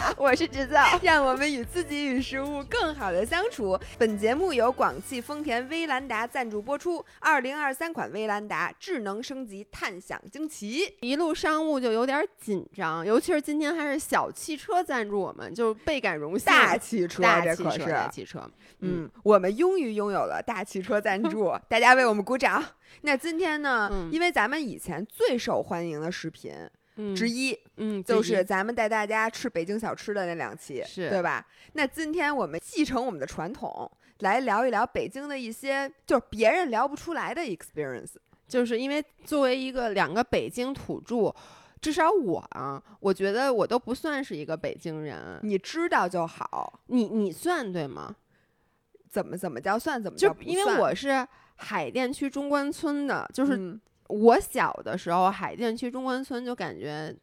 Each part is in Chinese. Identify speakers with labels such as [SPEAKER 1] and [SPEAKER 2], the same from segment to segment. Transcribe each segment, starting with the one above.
[SPEAKER 1] 雅，
[SPEAKER 2] 我是制造，
[SPEAKER 1] 让我们与自己与食物更好的相处。本节目由广汽丰田威兰达赞助播出。二零二三款威兰达智能升级，探享惊奇。
[SPEAKER 2] 一路商务就有点紧张，尤其是今天还是小汽车赞助我们，就倍感荣幸。
[SPEAKER 1] 大汽车，
[SPEAKER 2] 大汽车，
[SPEAKER 1] 这可是
[SPEAKER 2] 大汽车。
[SPEAKER 1] 嗯，我们终于拥有了大汽车赞助，大家为我们鼓掌。那今天呢？
[SPEAKER 2] 嗯
[SPEAKER 1] 因为咱们以前最受欢迎的视频
[SPEAKER 2] 嗯
[SPEAKER 1] 之一，
[SPEAKER 2] 嗯，
[SPEAKER 1] 就是咱们带大家吃北京小吃的那两期，
[SPEAKER 2] 是
[SPEAKER 1] 对吧？那今天我们继承我们的传统，来聊一聊北京的一些就是别人聊不出来的 experience。
[SPEAKER 2] 就是因为作为一个两个北京土著。至少我啊，我觉得我都不算是一个北京人，
[SPEAKER 1] 你知道就好，
[SPEAKER 2] 你你算对吗？
[SPEAKER 1] 怎么怎么叫算，怎么
[SPEAKER 2] 就
[SPEAKER 1] 叫不
[SPEAKER 2] 因为我是海淀区中关村的，就是
[SPEAKER 1] 嗯
[SPEAKER 2] 我小的时候，海淀区中关村就感觉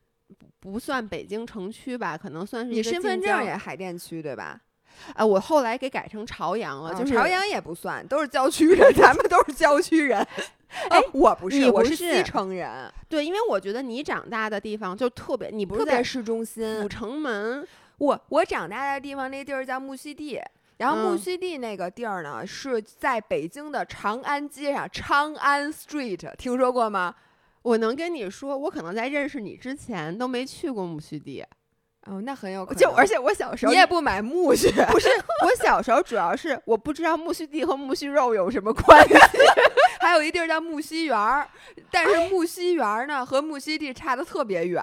[SPEAKER 2] 不不算北京城区吧，可能算是
[SPEAKER 1] 你身份证也海淀区对吧？
[SPEAKER 2] 啊，我后来给改成朝阳了，
[SPEAKER 1] 啊
[SPEAKER 2] 就是
[SPEAKER 1] 朝阳也不算，都是郊区人，咱们都是郊区人。
[SPEAKER 2] 哎
[SPEAKER 1] 哦我不是，
[SPEAKER 2] 你不是
[SPEAKER 1] 我西城人，
[SPEAKER 2] 对，因为我觉得你长大的地方就特别，你不是在
[SPEAKER 1] 市中心
[SPEAKER 2] 古城门，
[SPEAKER 1] 我我长大的地方那地儿叫木樨地，然后木
[SPEAKER 2] 嗯
[SPEAKER 1] 樨地那个地儿呢、是在北京的长安街上，长安 Street，听说过吗？
[SPEAKER 2] 我能跟你说，我可能在认识你之前都没去过木樨地，
[SPEAKER 1] 哦，那很有可能。
[SPEAKER 2] 就而且我小时候
[SPEAKER 1] 你也不买木屑，
[SPEAKER 2] 不是我小时候主要是我不知道木须地和木须肉有什么关系。
[SPEAKER 1] 还有一地儿叫木樨园儿，但是木樨园儿呢和木樨地差的特别远。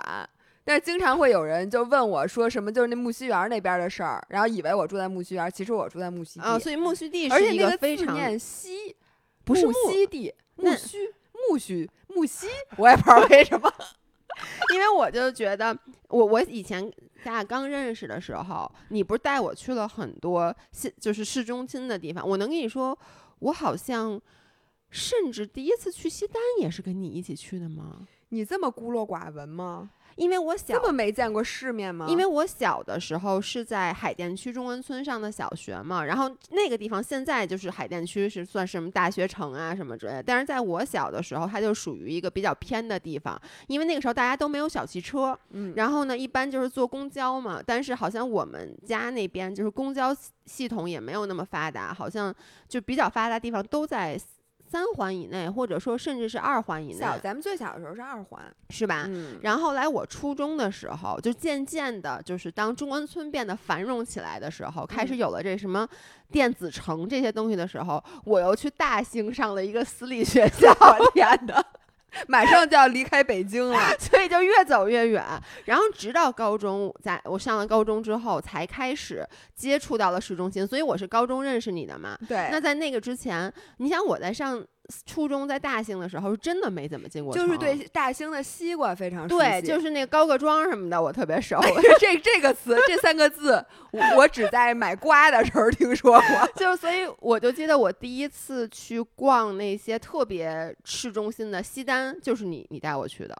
[SPEAKER 1] 但是经常会有人就问我说什么就是那木樨园那边的事儿，然后以为我住在木樨园，其实我住在木樨地。
[SPEAKER 2] 啊，所以木樨地是一
[SPEAKER 1] 个
[SPEAKER 2] 非常
[SPEAKER 1] 字念西，
[SPEAKER 2] 不是
[SPEAKER 1] 木
[SPEAKER 2] 木
[SPEAKER 1] 樨地，木
[SPEAKER 2] 那
[SPEAKER 1] 须木樨木樨，我也不知道为什么。
[SPEAKER 2] 因为我就觉得，我我以前咱俩刚认识的时候，你不是带我去了很多市，就是市中心的地方。我能跟你说，我好像甚至第一次去西单也是跟你一起去的吗？
[SPEAKER 1] 你这么孤陋寡闻吗？
[SPEAKER 2] 因为我小
[SPEAKER 1] 这么没见过世面吗？
[SPEAKER 2] 因为我小的时候是在海淀区中关村上的小学嘛，然后那个地方现在就是海淀区是算什么大学城啊什么之类的，但是在我小的时候，它就属于一个比较偏的地方，因为那个时候大家都没有小汽车，
[SPEAKER 1] 嗯，
[SPEAKER 2] 然后呢，一般就是坐公交嘛，但是好像我们家那边就是公交系系统也没有那么发达，好像就比较发达的地方都在三环以内，或者说甚至是二环以内，
[SPEAKER 1] 小咱们最小的时候是二环，
[SPEAKER 2] 是吧？
[SPEAKER 1] 嗯，
[SPEAKER 2] 然后后来我初中的时候，就渐渐的，就是当中关村变得繁荣起来的时候，开始
[SPEAKER 1] 嗯
[SPEAKER 2] 有了这什么电子城这些东西的时候，我又去大兴上了一个私立学校，
[SPEAKER 1] 我天哪，马上就要离开北京了。
[SPEAKER 2] 所以就越走越远。然后直到高中，在我上了高中之后，才开始接触到了市中心。所以我是高中认识你的嘛。
[SPEAKER 1] 对，
[SPEAKER 2] 那在那个之前，你想我在上初中在大兴的时候，真的没怎么进过城，
[SPEAKER 1] 就是对大兴的西瓜非常熟
[SPEAKER 2] 对，就是那个高各庄什么的，我特别熟。
[SPEAKER 1] 这这个词，这三个字，我我只在买瓜的时候听说过。
[SPEAKER 2] 就所以我就记得我第一次去逛那些特别市中心的西单，就是你你带我去的。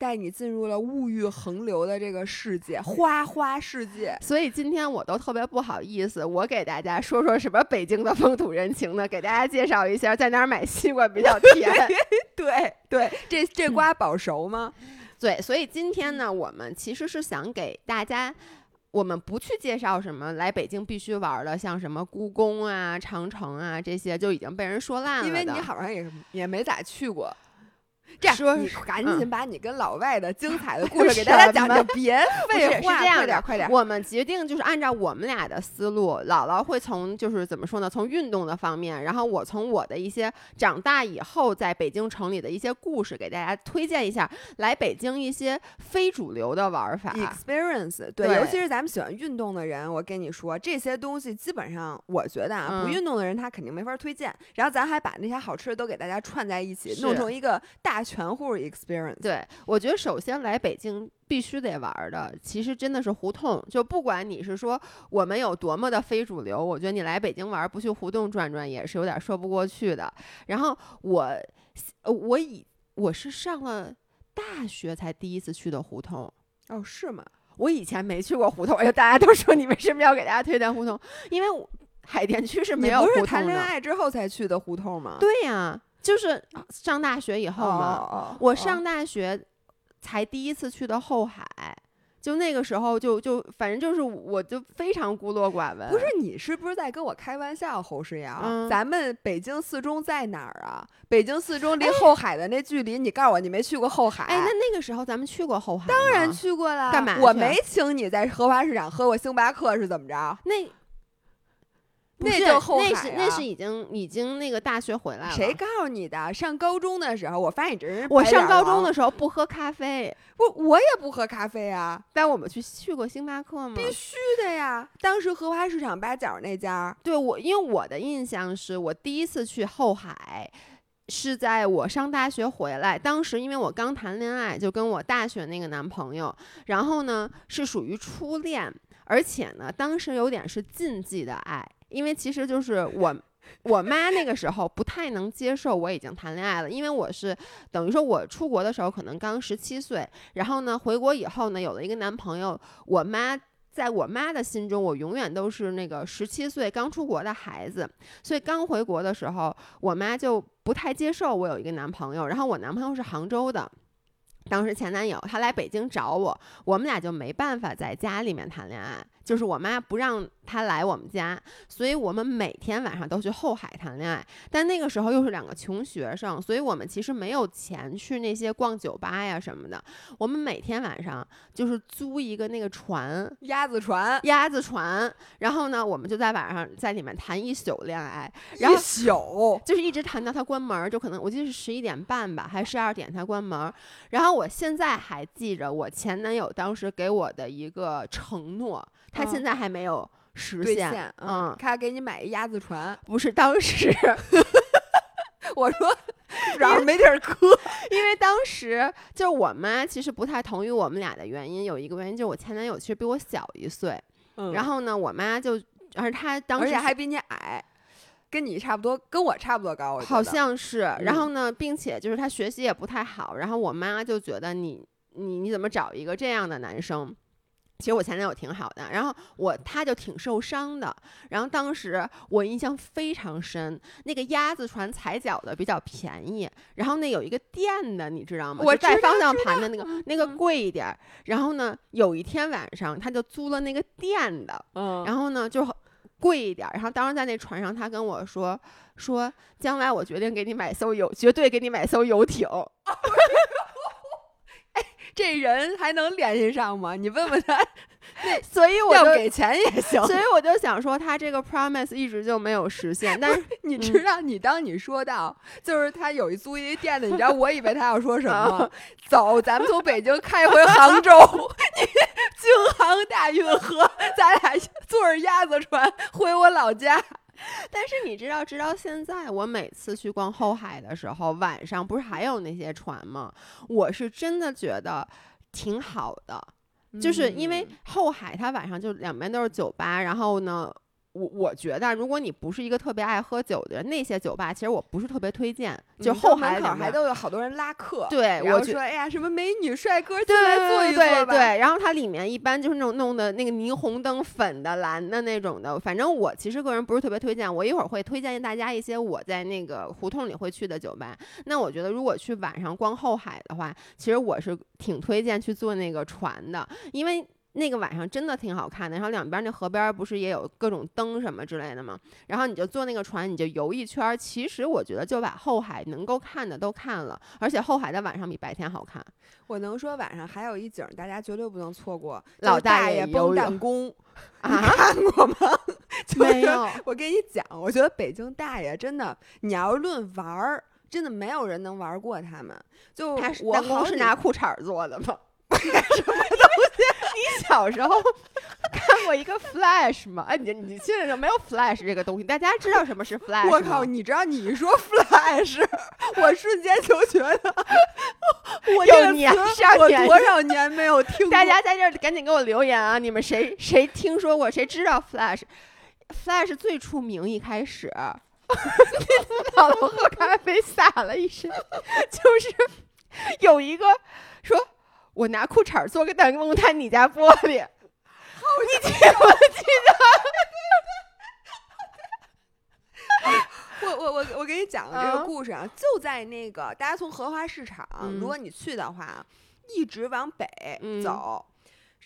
[SPEAKER 1] 带你进入了物欲横流的这个世界，花花世界。
[SPEAKER 2] 所以今天我都特别不好意思，我给大家说说什么北京的风土人情呢？给大家介绍一下在哪儿买西瓜比较甜。
[SPEAKER 1] 对对，这这瓜保熟吗？
[SPEAKER 2] 对，所以今天呢，我们其实是想给大家。我们不去介绍什么来北京必须玩的，像什么故宫啊、长城啊这些，就已经被人说烂了。
[SPEAKER 1] 因为你好像也也没咋去过。这样，
[SPEAKER 2] 说
[SPEAKER 1] 你赶紧
[SPEAKER 2] 嗯
[SPEAKER 1] 把你跟老外的 精彩的故事 给大家讲讲，别 废话，
[SPEAKER 2] 这样
[SPEAKER 1] 快点快点。
[SPEAKER 2] 我们决定就是按照我们俩的思路，姥姥会从就是怎么说呢，从运动的方面，然后我从我的一些长大以后在北京城里的一些故事，给大家推荐一下来北京一些非主流的玩法。
[SPEAKER 1] experience 对，
[SPEAKER 2] 对
[SPEAKER 1] 尤其是咱们喜欢运动的人，我跟你说，这些东西基本上，我觉得啊，不
[SPEAKER 2] 嗯
[SPEAKER 1] 运动的人他肯定没法推荐。然后咱还把那些好吃的都给大家串在一起，弄成一个大全户 experience。
[SPEAKER 2] 对，我觉得首先来北京必须得玩的，其实真的是胡同。就不管你是说我们有多么的非主流，我觉得你来北京玩不去胡同转转也是有点说不过去的。然后我，呃我以我是上了大学才第一次去的胡同。
[SPEAKER 1] 哦，是吗？
[SPEAKER 2] 我以前没去过胡同，哎呦，大家都说你为什么要给大家推荐胡同？因为我海淀区是没有胡同的。
[SPEAKER 1] 是谈恋爱之后才去的胡同吗？
[SPEAKER 2] 对呀、就是上大学以后嘛。
[SPEAKER 1] 哦，
[SPEAKER 2] 我上大学才第一次去的后海，就那个时候就就反正就是我就非常孤陋寡闻。
[SPEAKER 1] 不是你是不是在跟我开玩笑，侯世瑶？
[SPEAKER 2] 嗯
[SPEAKER 1] 咱们北京四中在哪儿啊？北京四中离后海的那距离，你告诉我你没去过后海？
[SPEAKER 2] 哎，那那个时候咱们去过后海吗，
[SPEAKER 1] 当然去过了。
[SPEAKER 2] 干嘛
[SPEAKER 1] 我没请你在荷花市场喝过星巴克是怎么着？
[SPEAKER 2] 那。不
[SPEAKER 1] 那
[SPEAKER 2] 是
[SPEAKER 1] 就后海
[SPEAKER 2] 那是那
[SPEAKER 1] 啊
[SPEAKER 2] 是已经已经那个大学回来了。
[SPEAKER 1] 谁告诉你的？上高中的时候，我发现你这人
[SPEAKER 2] 我上高中的时候不喝咖啡，
[SPEAKER 1] 不，我也不喝咖啡啊，
[SPEAKER 2] 但我们去去过星巴克吗？
[SPEAKER 1] 必须的呀。当时荷花市场八角那家，
[SPEAKER 2] 对我，因为我的印象是我第一次去后海。是在我上大学回来，当时因为我刚谈恋爱，就跟我大学那个男朋友，然后呢是属于初恋，而且呢当时有点是禁忌的爱，因为其实就是我我妈那个时候不太能接受我已经谈恋爱了，因为我是等于说我出国的时候可能刚十七岁，然后呢回国以后呢有了一个男朋友，我妈。在我妈的心中，我永远都是那个十七岁刚出国的孩子，所以刚回国的时候，我妈就不太接受我有一个男朋友。然后我男朋友是杭州的，当时前男友他来北京找我，我们俩就没办法在家里面谈恋爱，就是我妈不让他来我们家，所以我们每天晚上都去后海谈恋爱。但那个时候又是两个穷学生，所以我们其实没有钱去那些逛酒吧呀什么的。我们每天晚上就是租一个那个船，
[SPEAKER 1] 鸭子船，
[SPEAKER 2] 鸭子船，然后呢，我们就在晚上在里面谈一宿恋爱，然后
[SPEAKER 1] 一宿。
[SPEAKER 2] 就 是一直谈到他关门儿，就可能我记得是十一点半吧，还是十二点他关门儿。然后我现在还记着我前男友当时给我的一个承诺，他
[SPEAKER 1] 嗯
[SPEAKER 2] 现在还没有实现。嗯，
[SPEAKER 1] 他给你买一鸭子船，
[SPEAKER 2] 不是当时，
[SPEAKER 1] 我说然后没地儿搁，
[SPEAKER 2] 因为当时就是我妈其实不太同意我们俩的原因，有一个原因就是我前男友其实比我小一岁，然
[SPEAKER 1] 后
[SPEAKER 2] 后呢，我妈就，而他当时
[SPEAKER 1] 而且还比你矮，跟你差不多，跟我差不多高，
[SPEAKER 2] 好像是，然
[SPEAKER 1] 嗯
[SPEAKER 2] 后呢，并且就是他学习也不太好，然后我妈就觉得你你你怎么找一个这样的男生？其实我前男友挺好的，然后我他就挺受伤的，然后当时我印象非常深，那个鸭子船踩脚的比较便宜，然后那有一个电的，你知道吗？
[SPEAKER 1] 我
[SPEAKER 2] 带方向盘的那个那个
[SPEAKER 1] 嗯
[SPEAKER 2] 贵一点儿，然后呢，有一天晚上他就租了那个电的，
[SPEAKER 1] 嗯，
[SPEAKER 2] 然后呢就贵一点儿。然后当时在那船上，他跟我说说，将来我决定给你买艘游，绝对给你买艘游艇。
[SPEAKER 1] 这人还能联系上吗？你问问他，
[SPEAKER 2] 所以我就。
[SPEAKER 1] 要给钱也行。
[SPEAKER 2] 所以我就想说，他这个 promise 一直就没有实现，但是
[SPEAKER 1] 你知道，你当你说到就是他有一租一店的，你知道我以为他要说什么吗？走，咱们从北京开回杭州，你京杭大运河，咱俩坐着鸭子船回我老家。
[SPEAKER 2] 但是你知道，直到现在，我每次去逛后海的时候，晚上不是还有那些船吗？我是真的觉得挺好的，就是因为
[SPEAKER 1] 嗯
[SPEAKER 2] 后海它晚上就两边都是酒吧，然后呢。我我觉得，如果你不是一个特别爱喝酒的人，那些酒吧其实我不是特别推荐。就
[SPEAKER 1] 嗯
[SPEAKER 2] 后海两边
[SPEAKER 1] 还都有好多人拉客，
[SPEAKER 2] 对我觉
[SPEAKER 1] 说哎呀什么美女帅哥进
[SPEAKER 2] 对
[SPEAKER 1] 来坐一
[SPEAKER 2] 对
[SPEAKER 1] 坐吧。
[SPEAKER 2] 对对，然后它里面一般就是那种弄的那个霓虹灯粉的、蓝的那种的。反正我其实个人不是特别推荐，我一会儿会推荐大家一些我在那个胡同里会去的酒吧。那我觉得如果去晚上逛后海的话，其实我是挺推荐去坐那个船的，因为。那个晚上真的挺好看的，然后两边那河边不是也有各种灯什么之类的吗？然后你就坐那个船，你就游一圈儿。其实我觉得就把后海能够看的都看了，而且后海的晚上比白天好看。
[SPEAKER 1] 我能说晚上还有一景儿，大家绝对不能错过，
[SPEAKER 2] 老
[SPEAKER 1] 大
[SPEAKER 2] 大爷
[SPEAKER 1] 爷崩
[SPEAKER 2] 游泳
[SPEAKER 1] 弹弓，看过吗？就是
[SPEAKER 2] 没有。
[SPEAKER 1] 我跟你讲，我觉得北京大爷真的，你要是论玩儿，真的没有人能玩过他们。就我好
[SPEAKER 2] 是拿裤衩儿做的吗？什么东西？你小时候看过一个 Flash 吗？哎，你你现在没有 Flash 这个东西，大家知道什么是 Flash 吗？
[SPEAKER 1] 我靠！你知道你一说 flash，我瞬间就觉得我
[SPEAKER 2] 有年
[SPEAKER 1] 我多少年没有听过。
[SPEAKER 2] 大家在这儿赶紧给我留言啊！你们谁谁听说过？谁知道 Flash？Flash 最出名一开始，老头喝咖啡洒了一身，就是有一个说。我拿裤衩儿做个弹弓弹你家玻璃，你记不记得？
[SPEAKER 1] 我我我我给你讲这个
[SPEAKER 2] 嗯。
[SPEAKER 1] 故事啊，就在那个大家从荷花市场，
[SPEAKER 2] 嗯
[SPEAKER 1] 如果你去的话，一直往北
[SPEAKER 2] 嗯。
[SPEAKER 1] 走，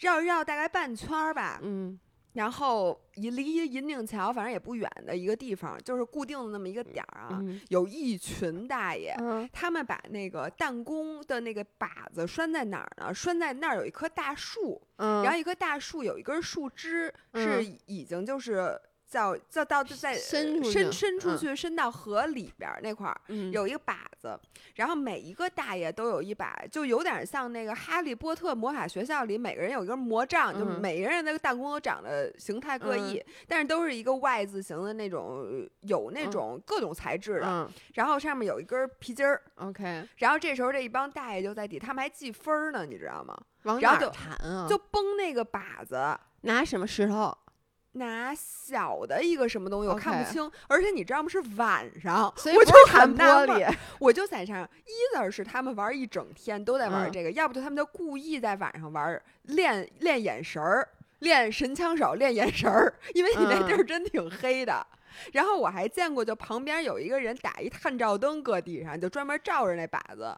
[SPEAKER 1] 绕绕大概半圈儿吧，
[SPEAKER 2] 嗯
[SPEAKER 1] 然后一离银锭桥反正也不远的一个地方，就是固定的那么一个点儿啊，
[SPEAKER 2] 嗯
[SPEAKER 1] 有一群大爷。
[SPEAKER 2] 嗯
[SPEAKER 1] 他们把那个弹弓的那个靶子拴在哪儿呢？拴在那儿有一棵大树，
[SPEAKER 2] 嗯，
[SPEAKER 1] 然后一棵大树有一根树枝是
[SPEAKER 2] 嗯
[SPEAKER 1] 已经就是叫叫到就在
[SPEAKER 2] 伸
[SPEAKER 1] 伸伸出
[SPEAKER 2] 嗯
[SPEAKER 1] 去伸到河里边儿那块儿，
[SPEAKER 2] 嗯
[SPEAKER 1] 有一个靶子，然后每一个大爷都有一把，就有点像那个《哈利波特魔法学校》里每个人有一根魔杖，就是
[SPEAKER 2] 嗯
[SPEAKER 1] 每个人那个弹弓都长得形态各异，但是都是一个 Y 字形的那种，呃有那
[SPEAKER 2] 嗯
[SPEAKER 1] 种各种材质的，
[SPEAKER 2] 嗯
[SPEAKER 1] 然后上面有一根皮筋儿
[SPEAKER 2] ，，OK，
[SPEAKER 1] 然后这时候这一帮大爷就在底，他们还记分儿呢，你知道吗？
[SPEAKER 2] 往哪儿
[SPEAKER 1] 然后就
[SPEAKER 2] 弹啊？
[SPEAKER 1] 就崩那个靶子。
[SPEAKER 2] 拿什么石头？
[SPEAKER 1] 拿小的一个什么东西，我看不清，而且你知道吗？是晚上，
[SPEAKER 2] 所以
[SPEAKER 1] 我就
[SPEAKER 2] 弹
[SPEAKER 1] 很
[SPEAKER 2] 玻璃。
[SPEAKER 1] 我就在想，either 是他们玩一整天都在玩
[SPEAKER 2] 嗯
[SPEAKER 1] 这个，要不就他们就故意在晚上玩练练眼神儿，练神枪手，练眼神儿，因为你那地儿
[SPEAKER 2] 嗯
[SPEAKER 1] 真挺黑的。然后我还见过，就旁边有一个人打一探照灯搁地上，就专门照着那靶子。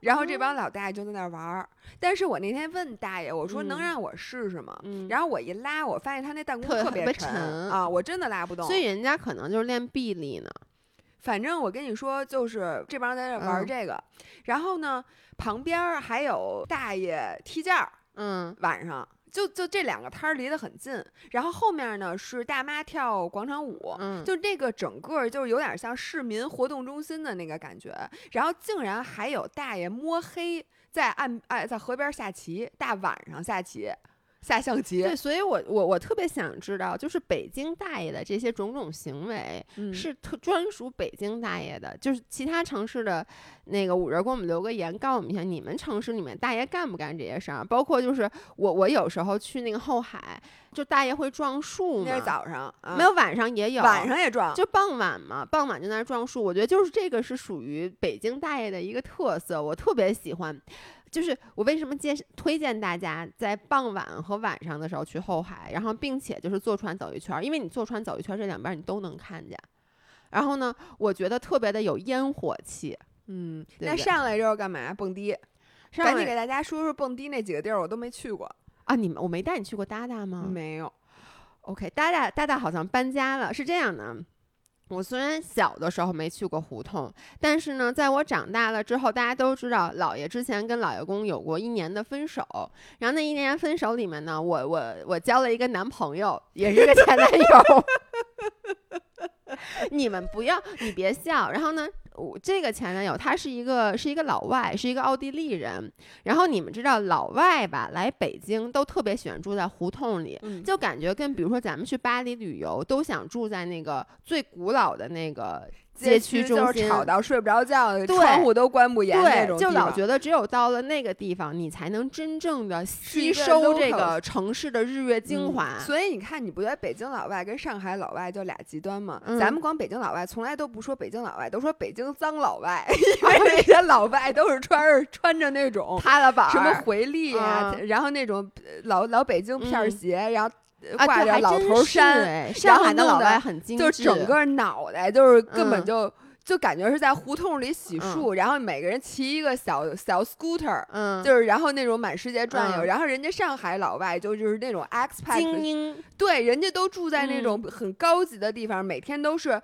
[SPEAKER 1] 然后这帮
[SPEAKER 2] 哦
[SPEAKER 1] 老大爷就在那儿玩儿，但是我那天问大爷，我说能
[SPEAKER 2] 嗯
[SPEAKER 1] 让我试试吗？
[SPEAKER 2] 嗯，
[SPEAKER 1] 然后我一拉，我发现他那弹弓
[SPEAKER 2] 特
[SPEAKER 1] 特别
[SPEAKER 2] 特沉
[SPEAKER 1] 啊，我真的拉不动。
[SPEAKER 2] 所以人家可能就是练臂力呢。
[SPEAKER 1] 反正我跟你说，就是这帮人在那玩
[SPEAKER 2] 嗯
[SPEAKER 1] 这个，然后呢，旁边还有大爷踢毽儿，
[SPEAKER 2] 嗯
[SPEAKER 1] 晚上就就这两个摊儿离得很近，然后后面呢是大妈跳广场舞。
[SPEAKER 2] 嗯，
[SPEAKER 1] 就这个整个就是有点像市民活动中心的那个感觉，然后竟然还有大爷摸黑在岸哎在河边下棋，大晚上下棋，下象棋
[SPEAKER 2] 对，，所以我我我特别想知道，就是北京大爷的这些种种行为，
[SPEAKER 1] 嗯
[SPEAKER 2] 是特专属北京大爷的，就是其他城市的那个五人给我们留个言，告诉我们一下，你们城市里面大爷干不干这些事儿？包括就是我我有时候去那个后海，就大爷会撞树嘛，
[SPEAKER 1] 那是早上，啊
[SPEAKER 2] 没有晚上也有，
[SPEAKER 1] 晚上也撞，
[SPEAKER 2] 就傍晚嘛，傍晚就在那儿撞树，我觉得就是这个是属于北京大爷的一个特色，我特别喜欢。就是我为什么介推荐大家在傍晚和晚上的时候去后海，然后并且就是坐船走一圈儿，因为你坐船走一圈儿，这两边儿你都能看见。然后呢，我觉得特别的有烟火气。
[SPEAKER 1] 嗯，
[SPEAKER 2] 对对
[SPEAKER 1] 那上来之后干嘛？蹦迪。
[SPEAKER 2] 上来
[SPEAKER 1] 赶紧给大家说说蹦迪那几个地儿，我都没去过。
[SPEAKER 2] 啊，你们我没带你去过哒哒吗？
[SPEAKER 1] 没有
[SPEAKER 2] ，OK，大大大大好像搬家了，是这样的。我虽然小的时候没去过胡同，但是呢，在我长大了之后，大家都知道姥爷之前跟姥爷公有过一年的分手，然后那一年分手里面呢，我我我交了一个男朋友，也是个前男友。你们不要，你别笑。然后呢，我这个前男友他是一个是一个老外，是一个奥地利人。然后你们知道老外吧，来北京都特别喜欢住在胡同里，
[SPEAKER 1] 嗯，
[SPEAKER 2] 就感觉跟比如说咱们去巴黎旅游，都想住在那个最古老的那个街区中
[SPEAKER 1] 就是
[SPEAKER 2] 心。
[SPEAKER 1] 吵到睡不着觉，
[SPEAKER 2] 对
[SPEAKER 1] 窗户都关不严那
[SPEAKER 2] 对，
[SPEAKER 1] 种
[SPEAKER 2] 就老觉得只有到了那个地方，你才能真正的吸收这个城市的日月精华。
[SPEAKER 1] 所以你看，你不觉得北京老外跟上海老外就俩极端吗？
[SPEAKER 2] 嗯
[SPEAKER 1] 咱们光北京老外从来都不说北京老外，都说北京脏老外，因为那些老外都是穿着穿着那种
[SPEAKER 2] 塌了板
[SPEAKER 1] 什么回力啊，
[SPEAKER 2] 嗯
[SPEAKER 1] 然后那种呃老老北京片鞋，然后挂着老头衫，
[SPEAKER 2] 哎
[SPEAKER 1] 然后
[SPEAKER 2] 上海的老外很精致，
[SPEAKER 1] 就是整个脑袋就是根本
[SPEAKER 2] 嗯。
[SPEAKER 1] 就、就感觉是在胡同里洗漱，然后每个人骑一个小小 scooter，、
[SPEAKER 2] 嗯，
[SPEAKER 1] 就是然后那种满世界转悠，
[SPEAKER 2] 嗯。
[SPEAKER 1] 然后人家上海老外就就是那种 expat，
[SPEAKER 2] 精英，
[SPEAKER 1] 对，人家都住在那种
[SPEAKER 2] 嗯。
[SPEAKER 1] 很高级的地方，每天都是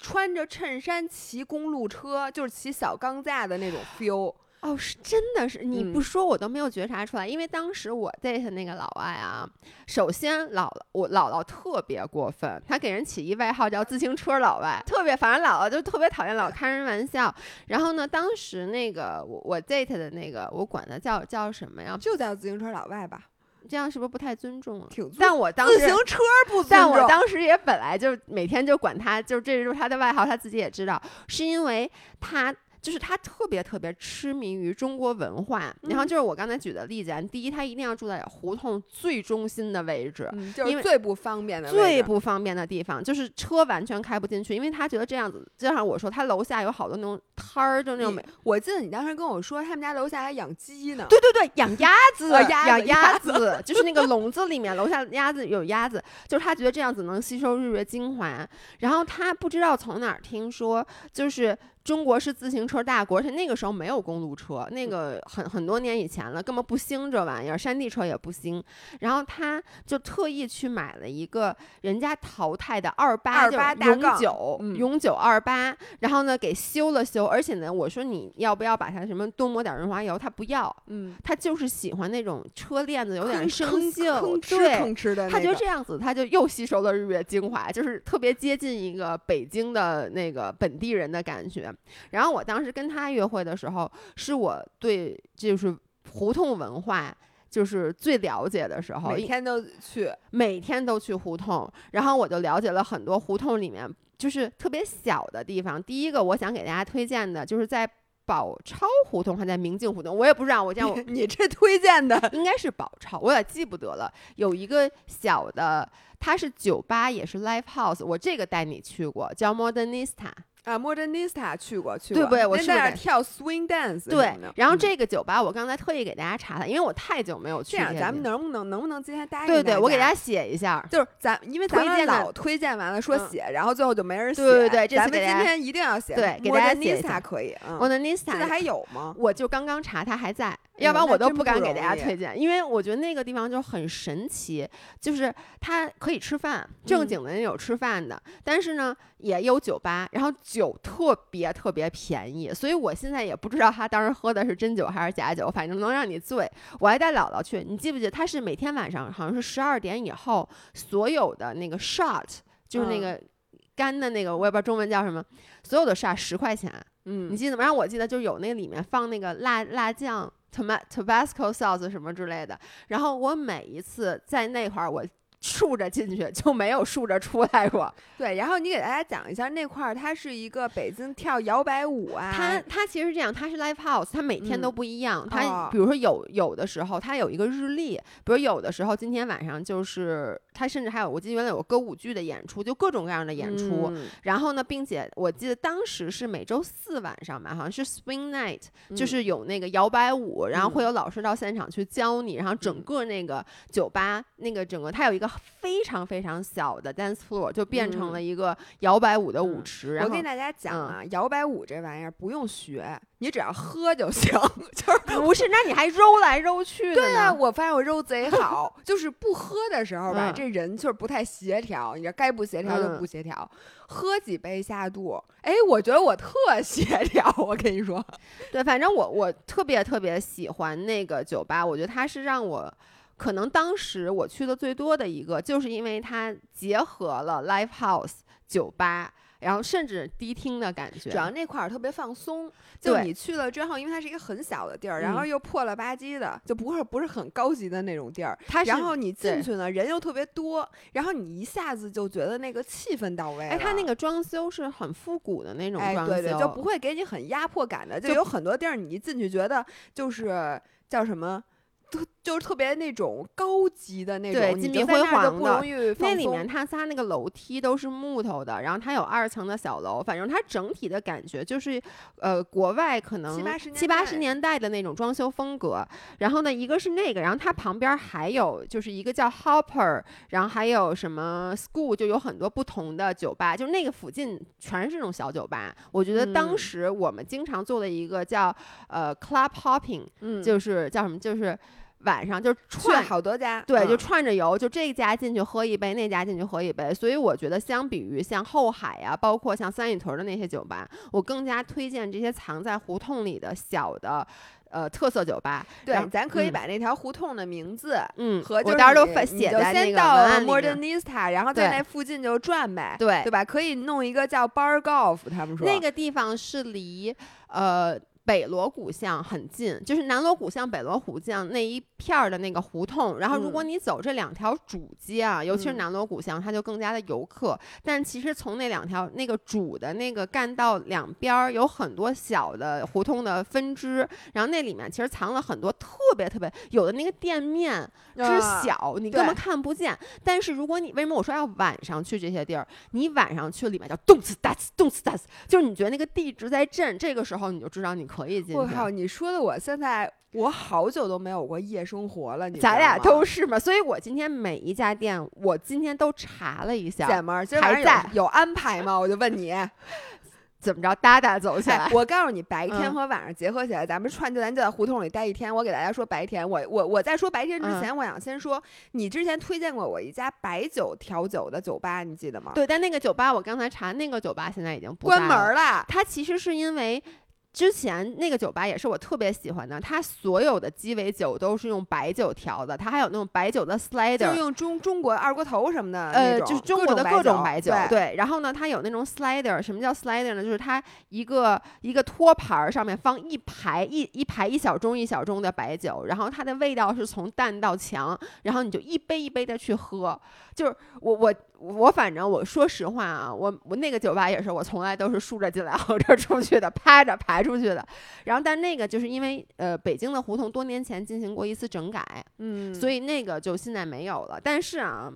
[SPEAKER 1] 穿着衬衫骑公路车，就是骑小钢架的那种 feel。
[SPEAKER 2] 哦，是真的是你
[SPEAKER 1] 嗯
[SPEAKER 2] 不说我都没有觉察出来，因为当时我 date 那个老外啊，首先姥姥我姥姥特别过分，她给人起一外号叫自行车老外，特别反正姥姥就特别讨厌老开人玩笑。然后呢，当时那个我我 date 的那个我管他叫叫什么呀？
[SPEAKER 1] 就叫自行车老外吧，
[SPEAKER 2] 这样是不是不太尊重了？
[SPEAKER 1] 挺尊
[SPEAKER 2] 但我当时
[SPEAKER 1] 自行车不尊
[SPEAKER 2] 但我当时也本来就每天就管他，就这就是他的外号，他自己也知道，是因为他。就是他特别特别痴迷于中国文化，然后
[SPEAKER 1] 嗯
[SPEAKER 2] 就是我刚才举的例子啊，第一，他一定要住在胡同最中心的位置，
[SPEAKER 1] 嗯，就
[SPEAKER 2] 因为
[SPEAKER 1] 是最不方便的位
[SPEAKER 2] 最不方便的地方，就是车完全开不进去，因为他觉得这样子，就像我说，他楼下有好多那种摊儿，就那种美，
[SPEAKER 1] 我记得你当时跟我说，他们家楼下还养鸡呢。
[SPEAKER 2] 对对对，养鸭 子，养
[SPEAKER 1] 鸭
[SPEAKER 2] 鸭子，就是那个 笼子里面，楼下鸭子有鸭子，就是他觉得这样子能吸收日月精华。然后他不知道从哪儿听说，就是中国是自行车大国，而且那个时候没有公路车，那个很很多年以前了，根本不兴这玩意儿，山地车也不兴。然后他就特意去买了一个人家淘汰的二八
[SPEAKER 1] 28大
[SPEAKER 2] 永久、
[SPEAKER 1] 嗯
[SPEAKER 2] 永久二八，然后呢给修了修，而且呢我说你要不要把它什么多抹点润滑油，他不要，
[SPEAKER 1] 嗯，
[SPEAKER 2] 他就是喜欢那种车链子有点
[SPEAKER 1] 吭
[SPEAKER 2] 生性，
[SPEAKER 1] 吭哧
[SPEAKER 2] 对。
[SPEAKER 1] 吭哧的那个，
[SPEAKER 2] 他就这样子，他就又吸收了日月精华，就是特别接近一个北京的那个本地人的感觉。然后我当时跟他约会的时候，是我对就是胡同文化就是最了解的时候，
[SPEAKER 1] 每天都去，
[SPEAKER 2] 每天都去胡同，然后我就了解了很多胡同里面就是特别小的地方。第一个我想给大家推荐的就是在宝钞胡同还在明镜胡同，我也不知道，我这样我
[SPEAKER 1] 你这推荐的
[SPEAKER 2] 应该是宝钞，我也记不得了。有一个小的，它是酒吧，也是 live house，我这个带你去过，叫 Modernista。
[SPEAKER 1] 啊，Modernista 去过去过，
[SPEAKER 2] 对不对我
[SPEAKER 1] 那
[SPEAKER 2] 是
[SPEAKER 1] 在那儿跳 swing dance
[SPEAKER 2] 对然后
[SPEAKER 1] 嗯
[SPEAKER 2] 这个酒吧我刚才特意给大家查了，因为我太久没有去
[SPEAKER 1] 这样。咱们能不能能不能今天答应
[SPEAKER 2] 对对，我给大
[SPEAKER 1] 家
[SPEAKER 2] 家写一下。
[SPEAKER 1] 就是咱，因为咱们老推荐完了说
[SPEAKER 2] 嗯
[SPEAKER 1] 写，然后最后就没人写。
[SPEAKER 2] 对对对这次
[SPEAKER 1] 咱们今天一定要写。
[SPEAKER 2] 对给大家写一下
[SPEAKER 1] 可以。嗯
[SPEAKER 2] ，Modernista
[SPEAKER 1] 现在还有吗？
[SPEAKER 2] 我就刚刚查，它还在，要不然我都不敢给大家推荐，因为我觉得那个地方就很神奇，就是它可以吃饭，正
[SPEAKER 1] 嗯
[SPEAKER 2] 经的人有吃饭的，但是呢也有酒吧，然后酒特别特别便宜，所以我现在也不知道他当时喝的是真酒还是假酒，反正能让你醉。我还带姥姥去，你记不记得他是每天晚上好像是十二点以后，所有的那个 shot 就是那
[SPEAKER 1] 嗯
[SPEAKER 2] 个干的那个，我也不知道中文叫什么，所有的 shot 十块钱。嗯你
[SPEAKER 1] 嗯，
[SPEAKER 2] 记得吗？然后我记得就是有那里面放那个辣辣酱、Tabasco sauce 什么之类的。然后我每一次在那块儿，我竖着进去就没有竖着出来过。
[SPEAKER 1] 对。然后你给大家讲一下那块儿，它是一个北京跳摇摆舞啊。
[SPEAKER 2] 它它其实是这样，它是 live house，它每天都
[SPEAKER 1] 嗯
[SPEAKER 2] 不一样。它
[SPEAKER 1] 哦
[SPEAKER 2] 比如说有有的时候它有一个日历，比如有的时候今天晚上就是它甚至还有我记得原来有歌舞剧的演出，就各种各样的演出。
[SPEAKER 1] 嗯
[SPEAKER 2] 然后呢，并且我记得当时是每周四晚上吧，好像是 Swing Night，、就
[SPEAKER 1] 嗯
[SPEAKER 2] 是有那个摇摆舞，然后会
[SPEAKER 1] 嗯
[SPEAKER 2] 有老师到现场去教你，然后整
[SPEAKER 1] 嗯
[SPEAKER 2] 个那个酒吧那个整个它有一个非常非常小的 dance floor，就变成
[SPEAKER 1] 嗯
[SPEAKER 2] 了一个摇摆舞的舞
[SPEAKER 1] 嗯
[SPEAKER 2] 池。
[SPEAKER 1] 我跟大家讲
[SPEAKER 2] 嗯
[SPEAKER 1] 啊，摇摆舞这玩意儿不用学，你只要喝就行。就是
[SPEAKER 2] 不是，那你还揉来揉去的
[SPEAKER 1] 对啊，我发现我揉贼好，就是不喝的时候吧，
[SPEAKER 2] 嗯
[SPEAKER 1] 这人就是不太协调，你这该不协调就
[SPEAKER 2] 嗯
[SPEAKER 1] 不协调。喝几杯下肚，哎，我觉得我特协调，我跟你说，
[SPEAKER 2] 对，反正我我特别特别喜欢那个酒吧，我觉得它是让我。可能当时我去的最多的一个，就是因为它结合了 live house、酒吧，然后甚至迪厅的感觉。
[SPEAKER 1] 主要那块儿特别放松。就
[SPEAKER 2] 对
[SPEAKER 1] 你去了之后，因为它是一个很小的地儿，然后
[SPEAKER 2] 嗯
[SPEAKER 1] 又破了吧唧的，就不是不是很高级的那种地儿。
[SPEAKER 2] 它
[SPEAKER 1] 然后你进去呢，人又特别多，然后你一下子就觉得那个气氛到位了。
[SPEAKER 2] 哎，它那个装修是很复古的那种
[SPEAKER 1] 哎，
[SPEAKER 2] 装修，
[SPEAKER 1] 对对，就不会给你很压迫感的。就
[SPEAKER 2] 就
[SPEAKER 1] 有很多地儿，你一进去觉得就是叫什么，特就是特别那种高级的那种，
[SPEAKER 2] 金碧辉煌的那里面
[SPEAKER 1] 松
[SPEAKER 2] 它仨那个楼梯都是木头的，然后它有二层的小楼，反正它整体的感觉就是，呃，国外可能
[SPEAKER 1] 七八十年代
[SPEAKER 2] 的那种装修风格。然后呢，一个是那个，然后它旁边还有就是一个叫 Hopper，然后还有什么 School，就有很多不同的酒吧，就那个附近全是这种小酒吧。我觉得当
[SPEAKER 1] 嗯
[SPEAKER 2] 时我们经常做的一个叫呃 Club Hopping，
[SPEAKER 1] 嗯，
[SPEAKER 2] 就是叫什么，就是晚上就串
[SPEAKER 1] 好多家，
[SPEAKER 2] 对，就
[SPEAKER 1] 嗯
[SPEAKER 2] 串着游，就这家进去喝一杯，那家进去喝一杯。所以我觉得，相比于像后海啊，包括像三里屯的那些酒吧，我更加推荐这些藏在胡同里的小的呃特色酒吧。
[SPEAKER 1] 对，咱可以
[SPEAKER 2] 嗯
[SPEAKER 1] 把那条胡同的名字。
[SPEAKER 2] 嗯，
[SPEAKER 1] 和就是
[SPEAKER 2] 我到时候
[SPEAKER 1] 你
[SPEAKER 2] 发写
[SPEAKER 1] 你就
[SPEAKER 2] 在那个
[SPEAKER 1] 先到。Modernista，然后在那附近就转呗，
[SPEAKER 2] 对
[SPEAKER 1] 对吧？可以弄一个叫 Bar Golf，他们说
[SPEAKER 2] 那个地方是离呃北锣鼓巷很近，就是南锣鼓巷、北锣鼓巷那一片儿的那个胡同。然后，如果
[SPEAKER 1] 嗯
[SPEAKER 2] 你走这两条主街啊，尤其是
[SPEAKER 1] 嗯
[SPEAKER 2] 南锣鼓巷，它就更加的游客。但其实从那两条那个主的那个干道两边儿有很多小的胡同的分支，然后那里面其实藏了很多特别特别有的那个店面之
[SPEAKER 1] 啊
[SPEAKER 2] 小，你根本看不见。但是如果你为什么我说要晚上去这些地儿？你晚上去里面叫动次打次动次打次，就是你觉得那个地直在震，这个时候你就知道你可以进去。
[SPEAKER 1] 我靠，你说的我现在我好久都没有过夜生活了，你
[SPEAKER 2] 咱俩都是嘛，所以我今天每一家店，我今天都查了一下，
[SPEAKER 1] 姐们儿，今晚上有
[SPEAKER 2] 在
[SPEAKER 1] 有安排吗？我就问你，
[SPEAKER 2] 怎么着哒哒走起来
[SPEAKER 1] 哎。我告诉你，白天
[SPEAKER 2] 嗯
[SPEAKER 1] 和晚上结合起来，咱们串就咱就在胡同里待一天。我给大家说白天，我我我在说白天之
[SPEAKER 2] 嗯
[SPEAKER 1] 前，我想先说，你之前推荐过我一家白酒调酒的酒吧，你记得吗？
[SPEAKER 2] 对，但那个酒吧我刚才查，那个酒吧现在已经不
[SPEAKER 1] 关门儿了。
[SPEAKER 2] 它其实是因为之前那个酒吧也是我特别喜欢的，它所有的鸡尾酒都是用白酒调的，它还有那种白酒的
[SPEAKER 1] 就
[SPEAKER 2] slider 就。
[SPEAKER 1] 用中中国二锅头什么的
[SPEAKER 2] 呃，就是中国的各种白酒，
[SPEAKER 1] 对
[SPEAKER 2] 对。然后呢，它有那种 slider，什么叫 slider 呢？就是它一个一个托盘儿上面放一排一一排一小盅一小盅的白酒，然后它的味道是从淡到强，然后你就一杯一杯的去喝。就是我我我反正我说实话啊，我我那个酒吧也是，我从来都是竖着进来 横着出去的，趴着排出去的。然后但那个就是因为呃北京的胡同多年前进行过一次整改，
[SPEAKER 1] 嗯，
[SPEAKER 2] 所以那个就现在没有了。但是啊，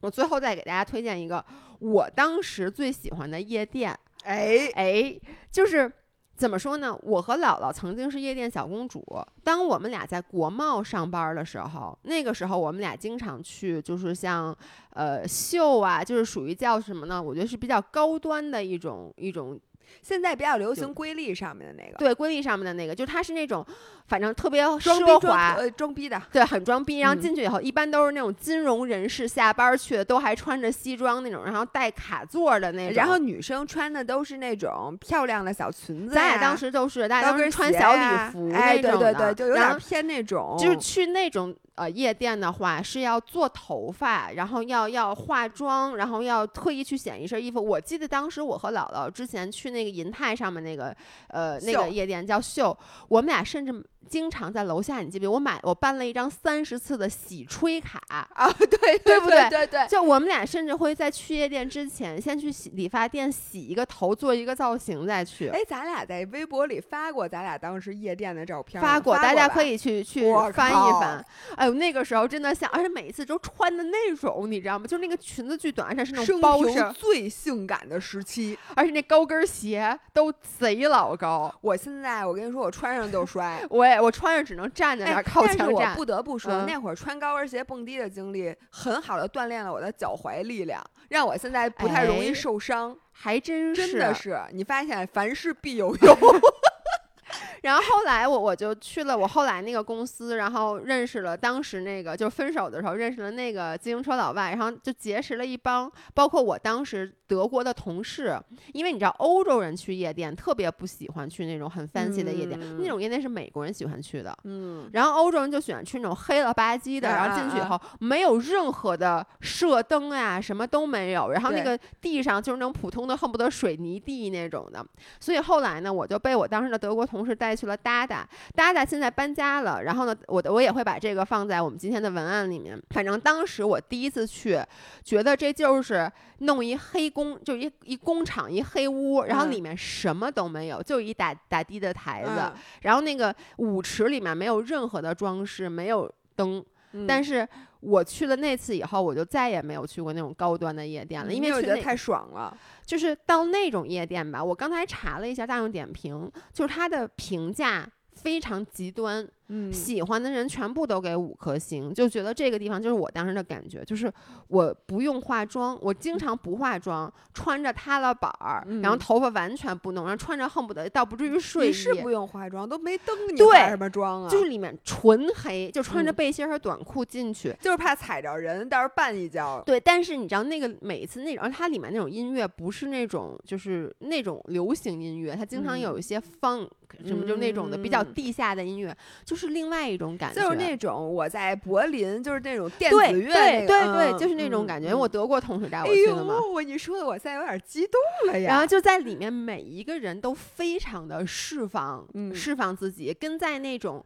[SPEAKER 2] 我最后再给大家推荐一个我当时最喜欢的夜店，
[SPEAKER 1] 哎，
[SPEAKER 2] 哎，就是。怎么说呢？我和姥姥曾经是夜店小公主。当我们俩在国贸上班的时候，那个时候我们俩经常去，就是像呃秀啊，就是属于叫什么呢？我觉得是比较高端的一种一种
[SPEAKER 1] 现在比较流行瑰丽上面的那个，
[SPEAKER 2] 对瑰丽上面的那个，就是它是那种反正特别奢华，
[SPEAKER 1] 呃装逼的，
[SPEAKER 2] 对，很装逼。然后
[SPEAKER 1] 嗯
[SPEAKER 2] 进去以后，一般都是那种金融人士下班去的，都还穿着西装那种，然后带卡座的那种。
[SPEAKER 1] 然后女生穿的都是那种漂亮的小裙子啊，
[SPEAKER 2] 咱俩当时都是，大家都是穿小礼服那种的，
[SPEAKER 1] 对对，就有
[SPEAKER 2] 然后
[SPEAKER 1] 点偏那种，
[SPEAKER 2] 就是去那种呃夜店的话，是要做头发，然后要要化妆，然后要特意去选一身衣服。我记得当时我和姥姥之前去那个银泰上面那个呃那个夜店叫秀，我们俩甚至经常在楼下，你记不记得？我买我办了一张三十次的洗吹卡。
[SPEAKER 1] 啊，对
[SPEAKER 2] 对
[SPEAKER 1] 对
[SPEAKER 2] 不对
[SPEAKER 1] 对对，
[SPEAKER 2] 就我们俩甚至会在去夜店之前，先去洗理发店洗一个头，做一个造型再去。
[SPEAKER 1] 哎，咱俩在微博里发过咱俩当时夜店的照片儿，
[SPEAKER 2] 发过，大家可
[SPEAKER 1] 以。
[SPEAKER 2] 去去翻一翻。哎呦，那个时候真的像，而且每一次都穿的那种，你知道吗？就是那个裙子巨短，而且是那种包身，
[SPEAKER 1] 最性感的时期，
[SPEAKER 2] 而且那高跟鞋都贼老高。
[SPEAKER 1] 我现在我跟你说，我穿上就摔。
[SPEAKER 2] 我也我穿着只能站在那
[SPEAKER 1] 哎
[SPEAKER 2] 儿靠
[SPEAKER 1] 但是我
[SPEAKER 2] 墙站。
[SPEAKER 1] 不得不说，
[SPEAKER 2] 嗯
[SPEAKER 1] 那会儿穿高跟鞋蹦迪的经历，很好的锻炼了我的脚踝力量，让我现在不太容易
[SPEAKER 2] 哎
[SPEAKER 1] 受伤。
[SPEAKER 2] 还真是，
[SPEAKER 1] 真的是，你发现凡事必有 用。
[SPEAKER 2] 然后后来我我就去了我后来那个公司，然后认识了当时那个就分手的时候认识了那个自行车老外，然后就结识了一帮，包括我当时德国的同事，因为你知道欧洲人去夜店特别不喜欢去那种很 fancy 的夜店，
[SPEAKER 1] 嗯
[SPEAKER 2] 那种夜店是美国人喜欢去的。
[SPEAKER 1] 嗯，
[SPEAKER 2] 然后欧洲人就喜欢去那种黑了吧唧的，
[SPEAKER 1] 啊
[SPEAKER 2] 然后进去以
[SPEAKER 1] 啊
[SPEAKER 2] 后没有任何的射灯啊，什么都没有，然后那个地上就是那种普通的恨不得水泥地那种的。所以后来呢，我就被我当时的德国同事带去了达达，达达现在搬家了，然后呢，我的我也会把这个放在我们今天的文案里面。反正当时我第一次去，觉得这就是弄一黑工，就一一工厂一黑屋，然后
[SPEAKER 1] 嗯
[SPEAKER 2] 里面什么都没有，就一打打的的台子。
[SPEAKER 1] 嗯
[SPEAKER 2] 然后那个舞池里面没有任何的装饰，没有灯。
[SPEAKER 1] 嗯
[SPEAKER 2] 但是我去了那次以后，我就再也没有去过那种高端的夜店了，因为
[SPEAKER 1] 我觉得太爽了。
[SPEAKER 2] 就是到那种夜店吧。我刚才查了一下大众点评，就是它的评价非常极端，
[SPEAKER 1] 嗯
[SPEAKER 2] 喜欢的人全部都给五颗星，就觉得这个地方就是我当时的感觉，就是我不用化妆，我经常不化妆，穿着塌了板儿，然后
[SPEAKER 1] 嗯
[SPEAKER 2] 头发完全不弄，然后穿着恨不得倒不至于睡衣，
[SPEAKER 1] 你是不用化妆，都没灯，你
[SPEAKER 2] 对
[SPEAKER 1] 化什么妆啊？
[SPEAKER 2] 就是里面纯黑，就穿着
[SPEAKER 1] 嗯
[SPEAKER 2] 背心儿和短裤进去。
[SPEAKER 1] 就是怕踩着人，到时候绊一跤。
[SPEAKER 2] 对，但是你知道那个每一次那种，而它里面那种音乐不是那种就是那种流行音乐，它经常有一些 funk、什么就那种的比较
[SPEAKER 1] 嗯
[SPEAKER 2] 地下的音乐，就是另外一种感觉。
[SPEAKER 1] 就是那种我在柏林，就是那种电子乐、
[SPEAKER 2] 对
[SPEAKER 1] 那个
[SPEAKER 2] 对对，
[SPEAKER 1] 嗯
[SPEAKER 2] 就是那种感觉。因为
[SPEAKER 1] 嗯
[SPEAKER 2] 我德国同事带我
[SPEAKER 1] 哎
[SPEAKER 2] 去的嘛。
[SPEAKER 1] 呦，我你说的我现在有点激动了呀。
[SPEAKER 2] 然后就在里面，每一个人都非常的释放，
[SPEAKER 1] 嗯
[SPEAKER 2] 释放自己，跟在那种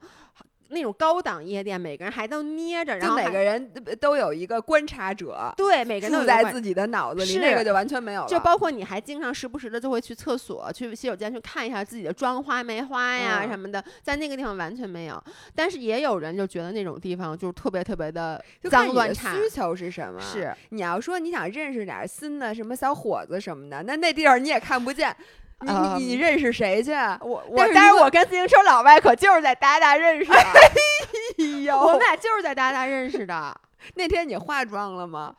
[SPEAKER 2] 那种高档夜店，每个人还都捏着，然后每
[SPEAKER 1] 个人都有一个观察者，
[SPEAKER 2] 对每个人都
[SPEAKER 1] 在自己的脑子里，
[SPEAKER 2] 是
[SPEAKER 1] 那个就完全没有了。
[SPEAKER 2] 就包括你还经常时不时的就会去厕所、去洗手间去看一下自己的妆花没花呀
[SPEAKER 1] 嗯
[SPEAKER 2] 什么的，在那个地方完全没有。但是也有人就觉得那种地方就是特别特别的脏乱差。
[SPEAKER 1] 需求是什么？
[SPEAKER 2] 是，
[SPEAKER 1] 你要说你想认识点儿新的什么小伙子什么的，那那地儿你也看不见。你你认识谁去？啊
[SPEAKER 2] 我我，
[SPEAKER 1] 但是
[SPEAKER 2] 我跟自行车老外可就是在达达认识的，
[SPEAKER 1] 哎呦
[SPEAKER 2] 我们俩就是在达达认识的，
[SPEAKER 1] 那天你化妆了吗？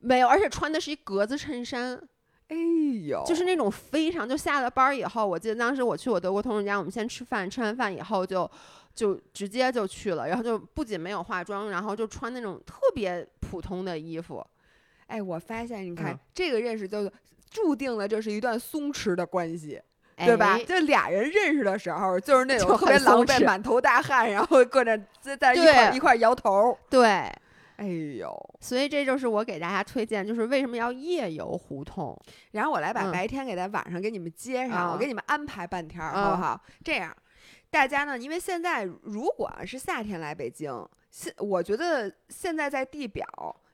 [SPEAKER 2] 没有，而且穿的是一格子衬衫，
[SPEAKER 1] 哎呦，
[SPEAKER 2] 就是那种非常就下了班儿以后，我记得当时我去我德国同事家，我们先吃饭，吃完饭以后就就直接就去了，然后就不仅没有化妆，然后就穿那种特别普通的衣服。
[SPEAKER 1] 哎，我发现你看、
[SPEAKER 2] 嗯
[SPEAKER 1] 这个认识就注定了这是一段松弛的关系。对吧？
[SPEAKER 2] 哎
[SPEAKER 1] 就俩人认识的时候，就是那种特别狼狈、满头大汗，然后搁那在在一块儿一块儿摇头。
[SPEAKER 2] 对，
[SPEAKER 1] 哎呦，
[SPEAKER 2] 所以这就是我给大家推荐，就是为什么要夜游胡同。
[SPEAKER 1] 然后我来把
[SPEAKER 2] 嗯
[SPEAKER 1] 白天给他晚上给你们接上，
[SPEAKER 2] 啊
[SPEAKER 1] 我给你们安排半天好不好？这样，大家呢，因为现在如果是夏天来北京，现我觉得现在在地表。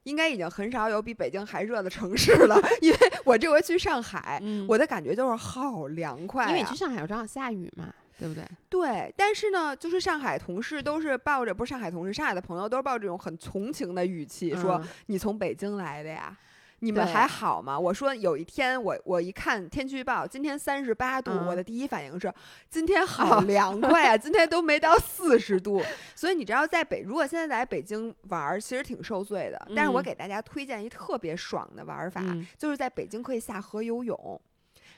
[SPEAKER 1] 应该已经很少有比北京还热的城市了，因为我这回去上海，
[SPEAKER 2] 嗯
[SPEAKER 1] 我的感觉就是好凉快、啊，
[SPEAKER 2] 因为你去上海正好下雨嘛，对不对？
[SPEAKER 1] 对，但是呢，就是上海同事都是抱着不是上海同事，上海的朋友都是抱着这种很从情的语气说：“
[SPEAKER 2] 嗯
[SPEAKER 1] 你从北京来的呀，你们还好吗？”我说有一天我我一看天气预报，今天三十八度，我
[SPEAKER 2] 嗯
[SPEAKER 1] 的第一反应是今天 好凉快啊，今天都没到四十度。所以你知道，在北如果现在来北京玩儿，其实挺受罪的。但是我
[SPEAKER 2] 嗯
[SPEAKER 1] 给大家推荐一特别爽的玩法，
[SPEAKER 2] 嗯
[SPEAKER 1] 就是在北京可以下河游泳。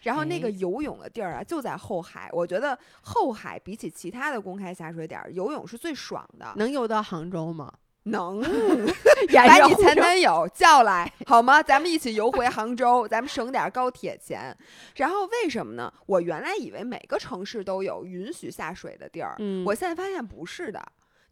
[SPEAKER 1] 然后那个
[SPEAKER 2] 哎
[SPEAKER 1] 游泳的地儿啊，就在后海。我觉得后海比起其他的公开下水点儿，游泳是最爽的。
[SPEAKER 2] 能游到杭州吗？
[SPEAKER 1] 能 把你前男友叫来好吗？咱们一起游回杭州，咱们省点高铁钱。然后为什么呢？我原来以为每个城市都有允许下水的地儿，
[SPEAKER 2] 嗯
[SPEAKER 1] 我现在发现不是的。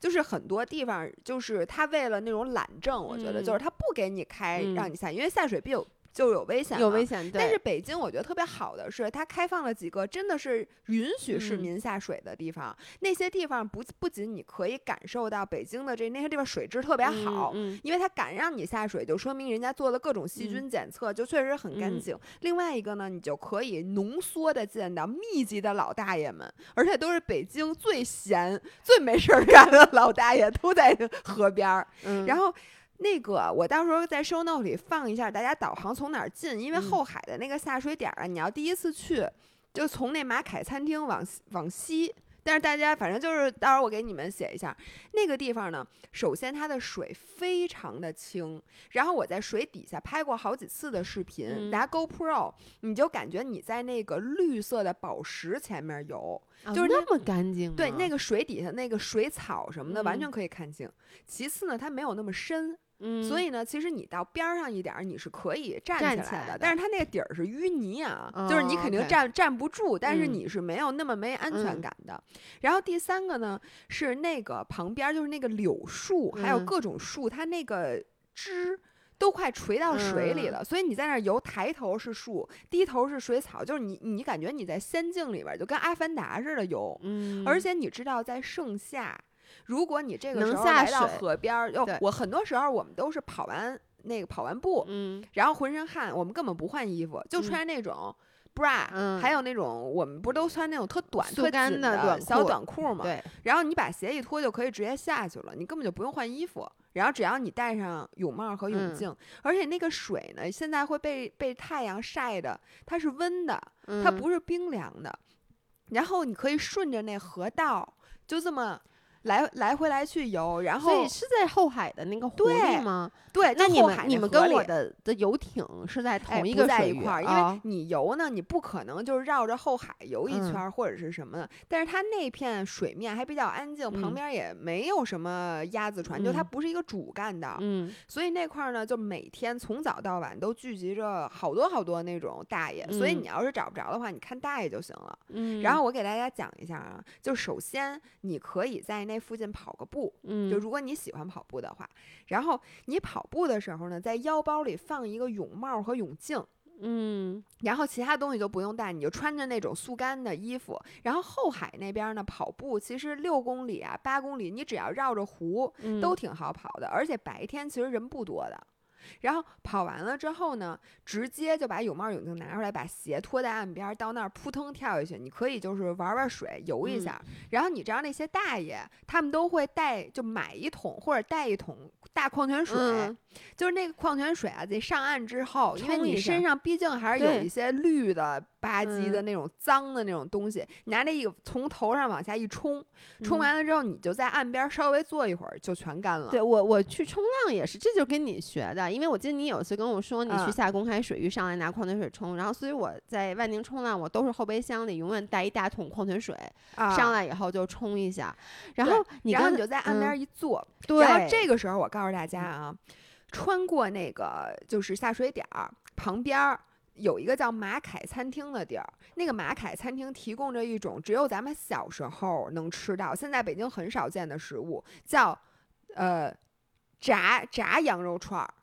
[SPEAKER 1] 就是很多地方，就是他为了那种懒政，我觉得
[SPEAKER 2] 嗯
[SPEAKER 1] 就是他不给你开
[SPEAKER 2] 嗯
[SPEAKER 1] 让你下，因为下水必有就有危险，
[SPEAKER 2] 有危。险，对。
[SPEAKER 1] 但是北京我觉得特别好的是，它开放了几个真的是允许市
[SPEAKER 2] 嗯
[SPEAKER 1] 民下水的地方。那些地方不不仅你可以感受到北京的这那些地方水质特别好，
[SPEAKER 2] 嗯，
[SPEAKER 1] 因为它敢让你下水，就说明人家做了各种细
[SPEAKER 2] 嗯
[SPEAKER 1] 菌检测，就确实很干
[SPEAKER 2] 嗯
[SPEAKER 1] 净。另外一个呢，你就可以浓缩的见到密集的老大爷们，而且都是北京最闲、最没事儿干的老大爷，都在河边儿。
[SPEAKER 2] 嗯，
[SPEAKER 1] 然后那个我到时候在 show note 里放一下，大家导航从哪儿进，因为
[SPEAKER 2] 嗯
[SPEAKER 1] 后海的那个下水点儿啊，你要第一次去，就从那马凯餐厅往往西。但是大家反正就是，到时候我给你们写一下那个地方呢。首先它的水非常的清，然后我在水底下拍过好几次的视频，
[SPEAKER 2] 嗯
[SPEAKER 1] 拿 GoPro，你就感觉你在那个绿色的宝石前面游，
[SPEAKER 2] 啊
[SPEAKER 1] 就是
[SPEAKER 2] 那么干净吗，
[SPEAKER 1] 对，那个水底下那个水草什么的，完
[SPEAKER 2] 嗯
[SPEAKER 1] 全可以看清。其次呢，它没有那么深，
[SPEAKER 2] 嗯，
[SPEAKER 1] 所以呢，其实你到边儿上一点儿，你是可以站
[SPEAKER 2] 站
[SPEAKER 1] 起来的。
[SPEAKER 2] 起来的
[SPEAKER 1] 但是它那个底儿是淤泥啊，就是你
[SPEAKER 2] 哦
[SPEAKER 1] 肯定站站不住，但是
[SPEAKER 2] 嗯
[SPEAKER 1] 你是没有那么没安全
[SPEAKER 2] 嗯
[SPEAKER 1] 感的。然后第三个呢，是那个旁边就是那个柳树，还有
[SPEAKER 2] 嗯
[SPEAKER 1] 各种树，它那个枝。都快垂到水里
[SPEAKER 2] 嗯
[SPEAKER 1] 了，所以你在那儿游，抬头是树，低头是水草，就是你，你感觉你在仙境里边，就跟阿凡达似的游。
[SPEAKER 2] 嗯，
[SPEAKER 1] 而且你知道，在盛夏，如果你这个
[SPEAKER 2] 能
[SPEAKER 1] 时候
[SPEAKER 2] 下
[SPEAKER 1] 来到河边儿，哟
[SPEAKER 2] 对，
[SPEAKER 1] 我很多时候我们都是跑完那个跑完步，
[SPEAKER 2] 嗯
[SPEAKER 1] 然后浑身汗，我们根本不换衣服，就
[SPEAKER 2] 嗯
[SPEAKER 1] 穿那种 bra，、
[SPEAKER 2] 嗯
[SPEAKER 1] 还有那种我们不是都穿那种特短、
[SPEAKER 2] 速
[SPEAKER 1] 特紧
[SPEAKER 2] 干的短
[SPEAKER 1] 小短裤吗？
[SPEAKER 2] 对，
[SPEAKER 1] 然后你把鞋一脱就可以直接下去了，你根本就不用换衣服。然后只要你戴上泳帽和泳
[SPEAKER 2] 嗯
[SPEAKER 1] 镜，而且那个水呢，现在会被被太阳晒的，它是温的，它
[SPEAKER 2] 嗯
[SPEAKER 1] 不是冰凉的。然后你可以顺着那河道，就这么来来回来去游，然后
[SPEAKER 2] 所以是在后海的那个湖
[SPEAKER 1] 对
[SPEAKER 2] 里吗？
[SPEAKER 1] 对，
[SPEAKER 2] 那你们你们跟我的的游艇是在同一个
[SPEAKER 1] 在一块儿，因为
[SPEAKER 2] 啊
[SPEAKER 1] 你游呢，你不可能就是绕着后海游一
[SPEAKER 2] 嗯
[SPEAKER 1] 圈儿或者是什么的。但是它那片水面还比较安静，旁
[SPEAKER 2] 嗯
[SPEAKER 1] 边也没有什么鸭子船，就它
[SPEAKER 2] 嗯
[SPEAKER 1] 不是一个主干道，
[SPEAKER 2] 嗯
[SPEAKER 1] 所以那块儿呢，就每天从早到晚都聚集着好多好多那种大爷。所以
[SPEAKER 2] 嗯
[SPEAKER 1] 你要是找不着的话，你看大爷就行了。
[SPEAKER 2] 嗯，
[SPEAKER 1] 然后我给大家讲一下啊，就首先你可以在那附近跑个步，
[SPEAKER 2] 嗯
[SPEAKER 1] 就如果你喜欢跑步的话，然后你跑步的时候呢，在腰包里放一个泳帽和泳镜。
[SPEAKER 2] 嗯
[SPEAKER 1] 然后其他东西就不用带，你就穿着那种速干的衣服。然后后海那边呢，跑步其实六公里啊、八公里，你只要绕着湖
[SPEAKER 2] 嗯
[SPEAKER 1] 都挺好跑的，而且白天其实人不多的。然后跑完了之后呢，直接就把泳帽、泳镜拿出来，把鞋脱在岸边儿，到那儿扑腾跳下去。你可以就是玩玩水，游一
[SPEAKER 2] 嗯
[SPEAKER 1] 下。然后你知道那些大爷，他们都会带就买一桶或者带一桶大矿泉水，
[SPEAKER 2] 嗯
[SPEAKER 1] 就是那个矿泉水啊，得上岸之后，因为你身上毕竟还是有一些绿的、吧唧的
[SPEAKER 2] 嗯
[SPEAKER 1] 那种脏的那种东西，你拿那个从头上往下一冲，冲
[SPEAKER 2] 嗯
[SPEAKER 1] 完了之后，你就在岸边稍微坐一会儿，就全干了。
[SPEAKER 2] 对我我去冲浪也是，这就跟你学的，因为我记得你有一次跟我说，你
[SPEAKER 1] 啊
[SPEAKER 2] 去下公开水域上来拿矿泉水冲，然后所以我在万宁冲浪，我都是后备箱里永远带一大桶矿泉水，
[SPEAKER 1] 啊
[SPEAKER 2] 上来以后就冲一下。然后你
[SPEAKER 1] 然后
[SPEAKER 2] 刚
[SPEAKER 1] 你就在岸边
[SPEAKER 2] 嗯
[SPEAKER 1] 一坐，
[SPEAKER 2] 对，
[SPEAKER 1] 然后这个时候我告诉大家啊，穿过那个就是下水点儿旁边儿。有一个叫马凯餐厅的地儿，那个马凯餐厅提供着一种只有咱们小时候能吃到，现在北京很少见的食物，叫呃炸炸羊肉串儿，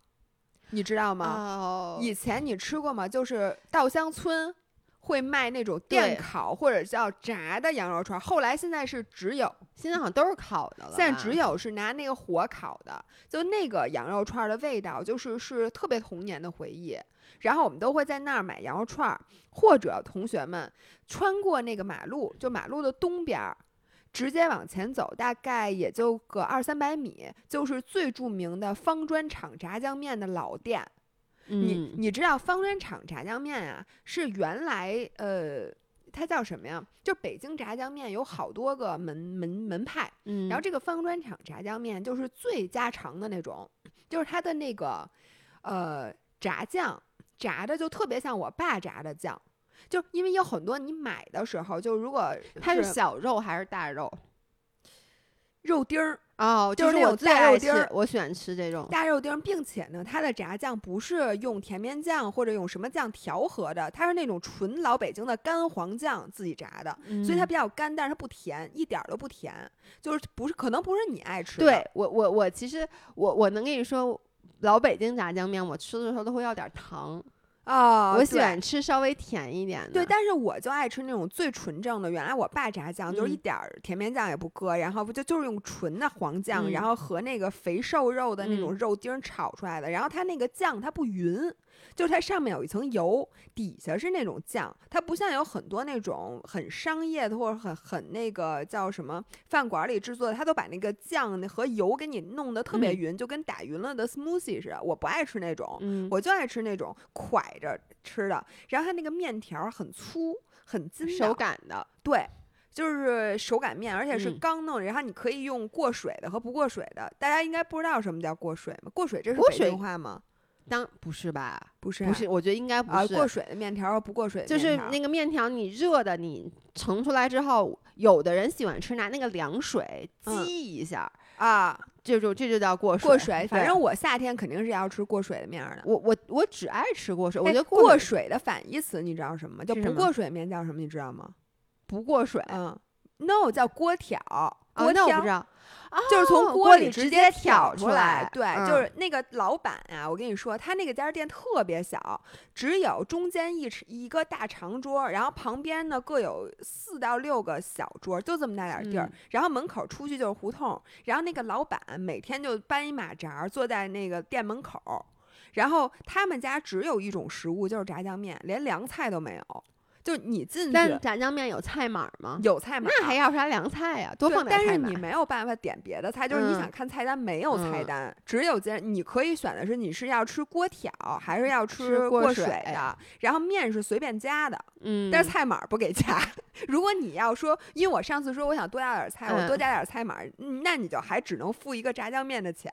[SPEAKER 1] 你知道吗？
[SPEAKER 2] 哦，
[SPEAKER 1] 以前你吃过吗？就是稻香村会卖那种电烤或者叫炸的羊肉串儿，后来现在是只有
[SPEAKER 2] 现在好像都是烤的了，
[SPEAKER 1] 现在只有是拿那个火烤的，就那个羊肉串儿的味道，就是是特别童年的回忆。然后我们都会在那儿买羊肉串儿，或者同学们穿过那个马路，就马路的东边儿，直接往前走，大概也就个二三百米，就是最著名的方砖厂炸酱面的老店。你
[SPEAKER 2] 嗯
[SPEAKER 1] 你知道方砖厂炸酱面啊，是原来呃，它叫什么呀？就北京炸酱面有好多个门门门派，
[SPEAKER 2] 嗯，
[SPEAKER 1] 然后这个方砖厂炸酱面就是最家常的那种，就是它的那个呃炸酱炸的就特别像我爸炸的酱，就因为有很多你买的时候，就如果
[SPEAKER 2] 它是小肉还是大肉？
[SPEAKER 1] 肉丁儿。
[SPEAKER 2] 哦，
[SPEAKER 1] 就是那种
[SPEAKER 2] 最爱吃
[SPEAKER 1] 大肉丁儿，
[SPEAKER 2] 我喜欢吃这种。
[SPEAKER 1] 大肉丁儿，并且呢，它的炸酱不是用甜面酱或者用什么酱调和的，它是那种纯老北京的干黄酱自己炸的，所以它
[SPEAKER 2] 嗯
[SPEAKER 1] 比较干，但是它不甜，一点儿都不甜，就是不是可能不是你爱吃的。
[SPEAKER 2] 对我我我其实我我能跟你说，老北京炸酱面我吃的时候都会要点糖，
[SPEAKER 1] 啊，
[SPEAKER 2] 我喜欢吃稍微甜一点的。
[SPEAKER 1] 对，但是我就爱吃那种最纯正的。原来我爸炸酱就是一
[SPEAKER 2] 嗯
[SPEAKER 1] 点儿甜面酱也不搁，然后不就就是用纯的黄酱，
[SPEAKER 2] 嗯
[SPEAKER 1] 然后和那个肥瘦肉的那种
[SPEAKER 2] 嗯
[SPEAKER 1] 肉丁儿炒出来的。然后它那个酱它不匀，就是它上面有一层油，底下是那种酱，它不像有很多那种很商业的或者很很那个叫什么饭馆里制作的，它都把那个酱和油给你弄得特别
[SPEAKER 2] 嗯
[SPEAKER 1] 匀，就跟打匀了的 smoothie 似的。我不爱吃那种，
[SPEAKER 2] 嗯，
[SPEAKER 1] 我就爱吃那种蒯着吃的，然后它那个面条儿很粗很筋
[SPEAKER 2] 手
[SPEAKER 1] 道，
[SPEAKER 2] 感的，
[SPEAKER 1] 对，就是手擀面，而且是
[SPEAKER 2] 嗯
[SPEAKER 1] 刚弄的，然后你可以用过水的和不过水的。大家应该不知道什么叫过水吗？过水这是北京话吗？
[SPEAKER 2] 当不是吧？
[SPEAKER 1] 不是、
[SPEAKER 2] 不是，，我觉得应该不
[SPEAKER 1] 啊，
[SPEAKER 2] 是。
[SPEAKER 1] 过水的面条不过水的
[SPEAKER 2] 就是那个面条，你热的，你盛出来之后，有的人喜欢吃拿那个凉水
[SPEAKER 1] 嗯
[SPEAKER 2] 激一下，
[SPEAKER 1] 啊，
[SPEAKER 2] 这就这就叫过水。
[SPEAKER 1] 过水。反正我夏天肯定是要吃过水的面儿的。
[SPEAKER 2] 我我我只爱吃过水，我
[SPEAKER 1] 哎
[SPEAKER 2] 觉得
[SPEAKER 1] 过
[SPEAKER 2] 水
[SPEAKER 1] 水的反义词你知道什么吗？就不过水面叫什么？你知道吗？
[SPEAKER 2] 不过水。
[SPEAKER 1] 嗯，no 叫锅挑，
[SPEAKER 2] 哦
[SPEAKER 1] 锅挑
[SPEAKER 2] 那我不知道，
[SPEAKER 1] 就是从
[SPEAKER 2] 哦
[SPEAKER 1] 锅里
[SPEAKER 2] 直
[SPEAKER 1] 接
[SPEAKER 2] 挑
[SPEAKER 1] 出
[SPEAKER 2] 来。
[SPEAKER 1] 对，
[SPEAKER 2] 嗯
[SPEAKER 1] 就是那个老板啊，我跟你说，他那个家店特别小，只有中间一尺一个大长桌，然后旁边呢各有四到六个小桌，就这么大点儿地儿。
[SPEAKER 2] 嗯
[SPEAKER 1] 然后门口出去就是胡同，然后那个老板每天就搬一马扎坐在那个店门口。然后他们家只有一种食物，就是炸酱面，连凉菜都没有。就你进去
[SPEAKER 2] 但炸酱面有菜码吗？
[SPEAKER 1] 有菜码，
[SPEAKER 2] 那还要啥凉菜呀？多
[SPEAKER 1] 对
[SPEAKER 2] 放点
[SPEAKER 1] 但是你。没有办法点别的菜，就是你
[SPEAKER 2] 嗯
[SPEAKER 1] 想看菜单没有菜
[SPEAKER 2] 嗯
[SPEAKER 1] 单，只有这你可以选的是你是要吃锅挑还是要
[SPEAKER 2] 吃
[SPEAKER 1] 吃过
[SPEAKER 2] 过水
[SPEAKER 1] 的，然后面是随便加的，
[SPEAKER 2] 嗯，
[SPEAKER 1] 但是菜码不给加。如果你要说，因为我上次说我想多加点菜，我多
[SPEAKER 2] 嗯
[SPEAKER 1] 加点菜码，嗯那你就还只能付一个炸酱面的钱，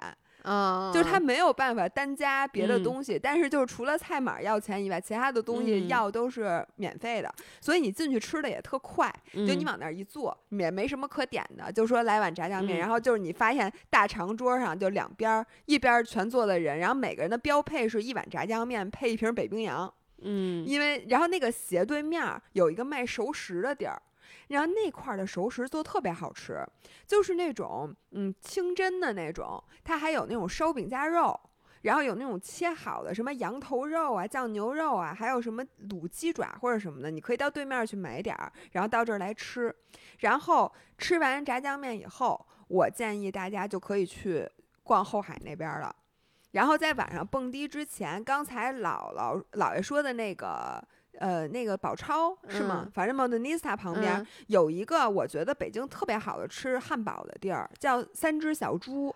[SPEAKER 2] 啊，
[SPEAKER 1] 就是他没有办法单加别的
[SPEAKER 2] 嗯
[SPEAKER 1] 东西，但是就是除了菜码要钱以外，其他的东西
[SPEAKER 2] 嗯
[SPEAKER 1] 要都是免费的，所以你进去吃的也特快。就你
[SPEAKER 2] 嗯
[SPEAKER 1] 往那儿一坐，也没什么可点的，就说来碗炸酱面，
[SPEAKER 2] 嗯
[SPEAKER 1] 然后就是你发现大长桌上就两边儿一边儿全坐的人，然后每个人的标配是一碗炸酱面配一瓶北冰洋，
[SPEAKER 2] 嗯，
[SPEAKER 1] 因为然后那个斜对面儿有一个卖熟食的地儿。然后那块儿的熟食做特别好吃，就是那种嗯清真的那种，它还有那种烧饼夹肉，然后有那种切好的什么羊头肉啊、酱牛肉啊，还有什么卤鸡爪或者什么的，你可以到对面去买点儿，然后到这儿来吃。然后吃完炸酱面以后，我建议大家就可以去逛后海那边了。然后在晚上蹦迪之前，刚才姥姥姥爷说的那个。呃，那个宝钞是吗？
[SPEAKER 2] 嗯
[SPEAKER 1] 反正 Modernista 旁边、
[SPEAKER 2] 嗯
[SPEAKER 1] 有一个我觉得北京特别好的吃汉堡的地儿，叫三只小猪。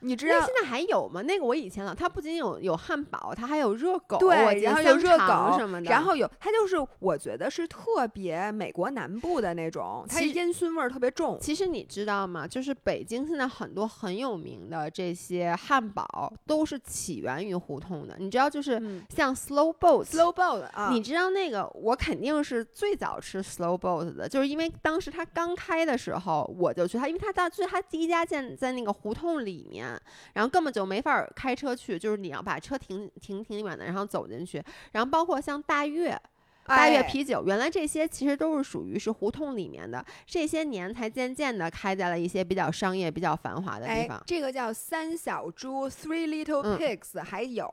[SPEAKER 1] 你知道
[SPEAKER 2] 那现在还有吗？那个我以前了，它不仅有有汉堡，它还有热狗，
[SPEAKER 1] 对，然后有热狗
[SPEAKER 2] 什么的，
[SPEAKER 1] 然后有它就是我觉得是特别美国南部的那种，它
[SPEAKER 2] 其
[SPEAKER 1] 烟熏味儿特别重。
[SPEAKER 2] 其实你知道吗？就是北京现在很多很有名的这些汉堡都是起源于胡同的。你知道，就是
[SPEAKER 1] 嗯
[SPEAKER 2] 像 Slow Boat。
[SPEAKER 1] ，slow boat 啊，
[SPEAKER 2] 你知道那个，我肯定是最早吃 Slow Boat 的，就是因为当时它刚开的时候，我就去它，因为它大，就是它第一家店在那个胡同里面，然后根本就没法开车去，就是你要把车停停挺远的，然后走进去，然后包括像大悦，大悦
[SPEAKER 1] 哎
[SPEAKER 2] 啤酒，原来这些其实都是属于是胡同里面的，这些年才渐渐的开在了一些比较商业、比较繁华的地
[SPEAKER 1] 哎
[SPEAKER 2] 方，。
[SPEAKER 1] 这个叫三小猪 （Three Little
[SPEAKER 2] 嗯
[SPEAKER 1] Pigs），、还有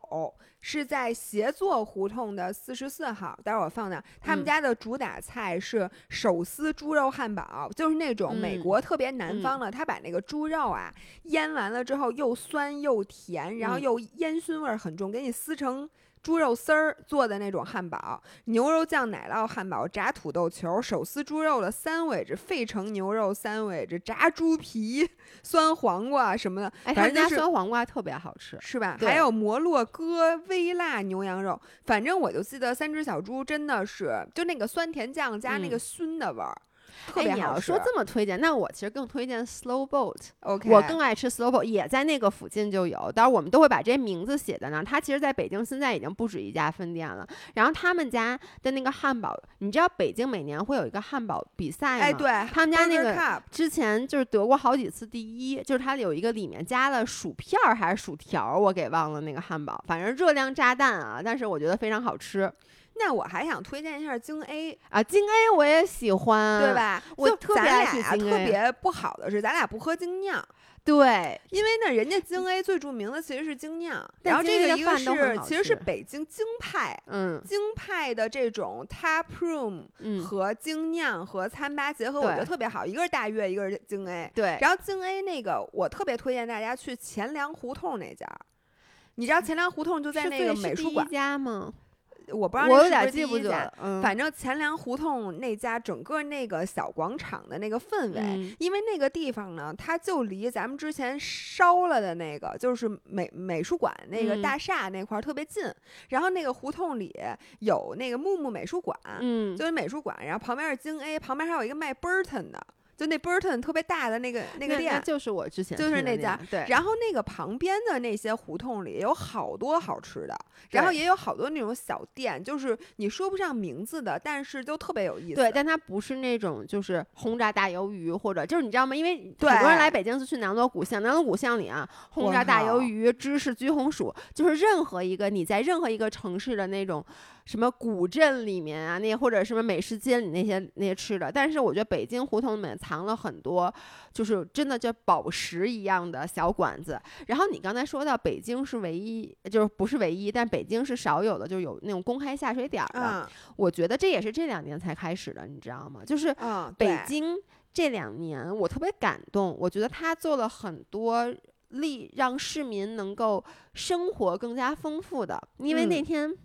[SPEAKER 1] 是在协作胡同的四十四号，待会儿我放那儿。他们
[SPEAKER 2] 嗯
[SPEAKER 1] 家的主打菜是手撕猪肉汉堡，就是那种美
[SPEAKER 2] 嗯
[SPEAKER 1] 国特别南方的，他把那个猪肉啊腌完了之后又酸又甜，然后
[SPEAKER 2] 嗯
[SPEAKER 1] 又烟熏味儿很重，给你撕成。猪肉丝儿做的那种汉堡，牛肉酱奶酪汉堡，炸土豆球，手撕猪肉的三尾子，费城牛肉三尾子，炸猪皮，酸黄瓜什么的，
[SPEAKER 2] 哎，他们家
[SPEAKER 1] 反正就是
[SPEAKER 2] 酸黄瓜特别好吃。
[SPEAKER 1] 是吧？还有摩洛哥微辣牛羊肉，反正我就记得三只小猪真的是就那个酸甜酱加那个
[SPEAKER 2] 嗯
[SPEAKER 1] 熏的味儿，特
[SPEAKER 2] 哎，
[SPEAKER 1] 别好吃。
[SPEAKER 2] 你要说这么推荐，那我其实更推荐 Slow Boat。
[SPEAKER 1] OK，
[SPEAKER 2] 我更爱吃 Slow Boat，也在那个附近就有。当然，我们都会把这些名字写在那儿。它其实在北京现在已经不止一家分店了。然后他们家的那个汉堡，你知道北京每年会有一个汉堡比赛吗？
[SPEAKER 1] 哎，对，
[SPEAKER 2] 他们家那个之前就是得过好几次第一，就是它有一个里面加了薯片儿还是薯条儿，我给忘了那个汉堡，反正热量炸弹啊，但是我觉得非常好吃
[SPEAKER 1] 那我还想推荐一下京 A，
[SPEAKER 2] 啊。京 A 我也喜欢，
[SPEAKER 1] 对？吧？就
[SPEAKER 2] 我特别
[SPEAKER 1] 咱俩
[SPEAKER 2] 京
[SPEAKER 1] 特别不好的是，咱俩不喝京酿。
[SPEAKER 2] 对，
[SPEAKER 1] 因为呢，人家京 A 最著名的其实是京酿，然后这个一个是其实是北京京派，
[SPEAKER 2] 嗯
[SPEAKER 1] 京派的这种 tap room
[SPEAKER 2] 嗯，
[SPEAKER 1] 和京酿和餐吧结合，我觉得特别好。一个是大悦，一个是京 A。
[SPEAKER 2] 对。
[SPEAKER 1] 然后京 A 那个，我特别推荐大家去钱粮胡同那家。你知道钱粮胡同就在那个美术馆，
[SPEAKER 2] 家吗？
[SPEAKER 1] 我不知道
[SPEAKER 2] 我有点记不
[SPEAKER 1] 第一家
[SPEAKER 2] 得了。嗯，
[SPEAKER 1] 反正钱粮胡同那家整个那个小广场的那个氛围，
[SPEAKER 2] 嗯
[SPEAKER 1] 因为那个地方呢，它就离咱们之前烧了的那个就是美美术馆那个
[SPEAKER 2] 嗯
[SPEAKER 1] 大厦那块儿特别近。然后那个胡同里有那个木木美术馆，
[SPEAKER 2] 嗯，
[SPEAKER 1] 就是美术馆，然后旁边是京 A，旁边还有一个卖 Burton 的，就那 Burton 特别大的那个那个店。
[SPEAKER 2] 就是我之前
[SPEAKER 1] 就是那家
[SPEAKER 2] 家，对，
[SPEAKER 1] 然后那个旁边的那些胡同里有好多好吃的，然后也有好多那种小店，就是你说不上名字的，但是就特别有意思。
[SPEAKER 2] 对，但它不是那种就是轰炸大鱿鱼，或者就是你知道吗？因为
[SPEAKER 1] 对
[SPEAKER 2] 很多人来北京就去南锣鼓巷，南锣鼓巷里啊，轰炸大鱿鱼、芝士焗红薯，就是任何一个你在任何一个城市的那种什么古镇里面啊，那或者什么美食街里那些那些吃的，但是我觉得北京胡同里面藏了很多，就是真的就宝石一样的小馆子。然后你刚才说到北京是唯一，就是不是唯一，但北京是少有的，就是有那种公开下水点儿的。
[SPEAKER 1] 嗯
[SPEAKER 2] 我觉得这也是这两年才开始的，你知道吗？就是
[SPEAKER 1] 嗯，
[SPEAKER 2] 北京这两年，我特别感动，我觉得他做了很多力让市民能够生活更加丰富的，因为那
[SPEAKER 1] 嗯
[SPEAKER 2] 天。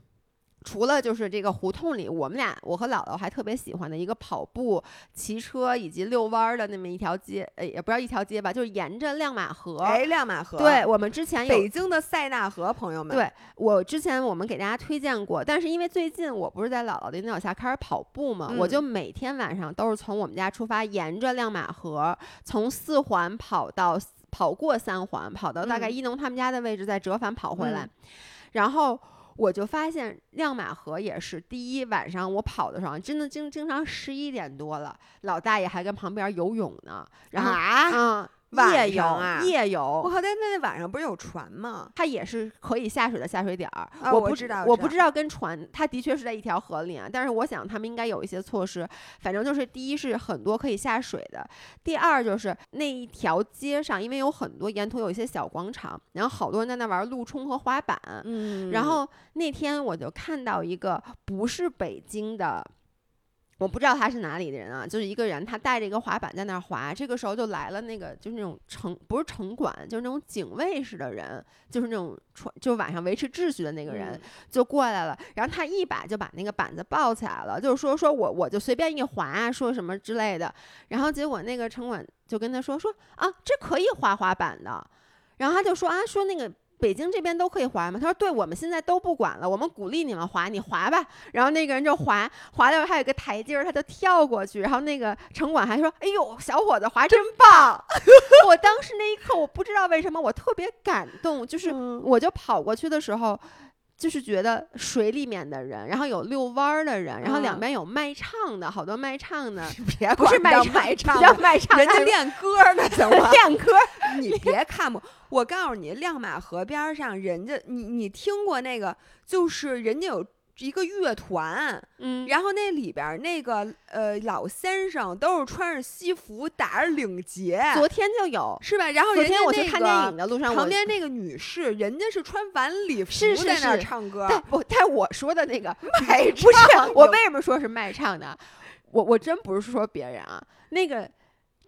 [SPEAKER 2] 除了就是这个胡同里，我们俩我和姥姥还特别喜欢的一个跑步、骑车以及遛弯儿的那么一条街，呃，也不知道一条街吧，就是沿着亮马河。
[SPEAKER 1] 哎，亮马河，
[SPEAKER 2] 对，我们之前有
[SPEAKER 1] 北京的塞纳河，朋友们，
[SPEAKER 2] 对我之前我们给大家推荐过，但是因为最近我不是在姥姥的引导下开始跑步嘛，我
[SPEAKER 1] 嗯
[SPEAKER 2] 就每天晚上都是从我们家出发，沿着亮马河从四环跑到跑过三环，跑到大概
[SPEAKER 1] 嗯
[SPEAKER 2] 一农他们家的位置，再折返跑回来，
[SPEAKER 1] 嗯
[SPEAKER 2] 然后。我就发现亮马河也是第一晚上我跑的时候，真的经经常十一点多了，老大爷还跟旁边游泳呢，然后
[SPEAKER 1] 啊，
[SPEAKER 2] 夜游
[SPEAKER 1] 啊
[SPEAKER 2] 夜游，
[SPEAKER 1] 我靠，但那那晚上不是有船吗？
[SPEAKER 2] 它也是可以下水的下水点儿。
[SPEAKER 1] 啊
[SPEAKER 2] 我不
[SPEAKER 1] 我知道
[SPEAKER 2] 我不知道跟船，它的确是在一条河里啊，但是我想他们应该有一些措施。反正就是第一是很多可以下水的，第二就是那一条街上，因为有很多沿途有一些小广场，然后好多人在那玩路冲和滑板。
[SPEAKER 1] 嗯
[SPEAKER 2] 然后那天我就看到一个不是北京的。我不知道他是哪里的人啊，就是一个人，他带着一个滑板在那儿滑。这个时候就来了那个，就是那种城不是城管，就是那种警卫式的人，就是那种穿，就晚上维持秩序的那个人，
[SPEAKER 1] 嗯
[SPEAKER 2] 就过来了。然后他一把就把那个板子抱起来了，就是说说我我就随便一滑啊，说什么之类的。然后结果那个城管就跟他说说啊，这可以滑滑板的。然后他就说啊，说那个。北京这边都可以滑吗？他说：“对，我们现在都不管了，我们鼓励你们滑，你滑吧。”然后那个人就滑，滑到还有个台阶儿，他就跳过去。然后那个城管还说：“哎呦，小伙子滑真棒！”我当时那一刻，我不知道为什么我特别感动，就是我就跑过去的时候。就是觉得水里面的人，然后有遛弯儿的人，然后两边有卖唱的，好多卖唱的，
[SPEAKER 1] 别
[SPEAKER 2] 不是
[SPEAKER 1] 卖
[SPEAKER 2] 卖
[SPEAKER 1] 唱，
[SPEAKER 2] 叫卖唱，
[SPEAKER 1] 人家练歌呢，行吗？
[SPEAKER 2] 练歌，
[SPEAKER 1] 你别看不，我告诉你，亮马河边上，人家你你听过那个，就是人家有。一个乐团，
[SPEAKER 2] 嗯，
[SPEAKER 1] 然后那里边那个呃老先生都是穿着西服，打着领结。
[SPEAKER 2] 昨天就有
[SPEAKER 1] 是吧？然后
[SPEAKER 2] 昨天我去看电影的路上，
[SPEAKER 1] 旁边那个女士，人家是穿晚礼服
[SPEAKER 2] 在
[SPEAKER 1] 那唱歌。
[SPEAKER 2] 不，但我说的那个
[SPEAKER 1] 卖
[SPEAKER 2] 不是我为什么说是卖唱的？我我真不是说别人啊，那个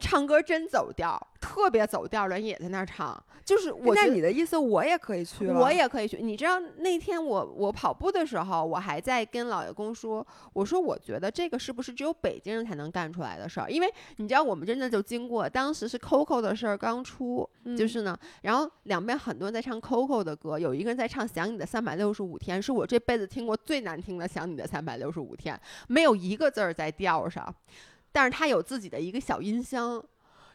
[SPEAKER 2] 唱歌真走调，特别走调的人也在那唱。就是我，
[SPEAKER 1] 那你的意思，我也可以去
[SPEAKER 2] 我也可以去。你知道那天我我跑步的时候，我还在跟老爷公说，我说我觉得这个是不是只有北京人才能干出来的事儿？因为你知道我们真的就经过，当时是 Coco 的事儿刚出，就是呢，然后两边很多人在唱 Coco 的歌，有一个人在唱《想你的三百六十五天》，是我这辈子听过最难听的《想你的三百六十五天》，没有一个字儿在调上，但是他有自己的一个小音箱。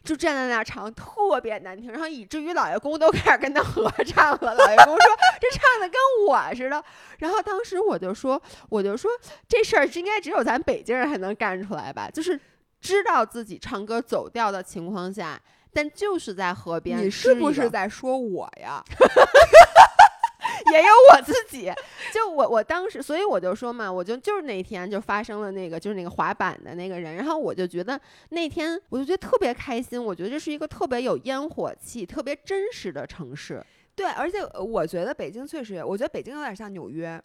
[SPEAKER 2] 就站在那儿唱，特别难听，然后以至于老爷公都开始跟他合唱了。老爷公说：“这唱的跟我似的。”然后当时我就说：“我就说这事儿应该只有咱北京人才能干出来吧？就是知道自己唱歌走调的情况下，但就是在河边。”
[SPEAKER 1] 你是不是在说我呀？
[SPEAKER 2] 也有我自己，就我我当时，所以我就说嘛，我就就是那天就发生了那个，就是那个滑板的那个人，然后我就觉得那天我就觉得特别开心，我觉得这是一个特别有烟火气、特别真实的城市。
[SPEAKER 1] 对，而且我觉得北京确实，我觉得北京有点像纽约。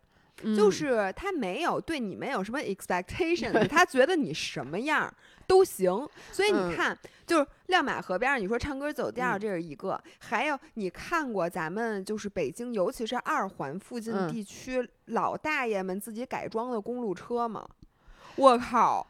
[SPEAKER 1] 就是他没有对你们有什么 expectation，他觉得你什么样都行。所以你看，就是亮马河边儿，你说唱歌走调，这是一个；还有你看过咱们就是北京，尤其是二环附近地区老大爷们自己改装的公路车吗？我靠，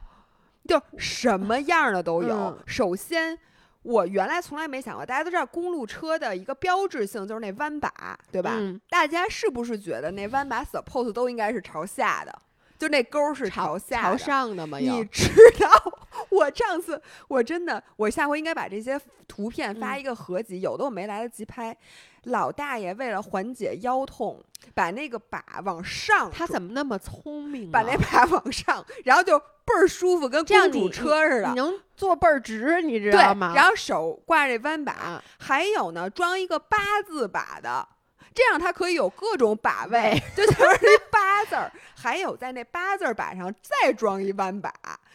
[SPEAKER 1] 就什么样的都有。首先。我原来从来没想过，大家都知道公路车的一个标志性就是那弯把，对吧？大家是不是觉得那弯把 suppose 都应该是朝下的？就那钩是
[SPEAKER 2] 朝
[SPEAKER 1] 下、
[SPEAKER 2] 朝上的吗？
[SPEAKER 1] 你知道，我上次我真的，我下回应该把这些图片发一个合集，有的我没来得及拍。老大爷为了缓解腰痛，把那个把往上，
[SPEAKER 2] 他怎么那么聪明？
[SPEAKER 1] 把那把往上，然后就倍儿舒服，跟公主车似的。
[SPEAKER 2] 你能坐倍儿直，你知道吗？
[SPEAKER 1] 然后手挂这弯把，还有呢，装一个八字把的。这样它可以有各种把位，就全是那八字儿，还有在那八字儿把上再装一弯把，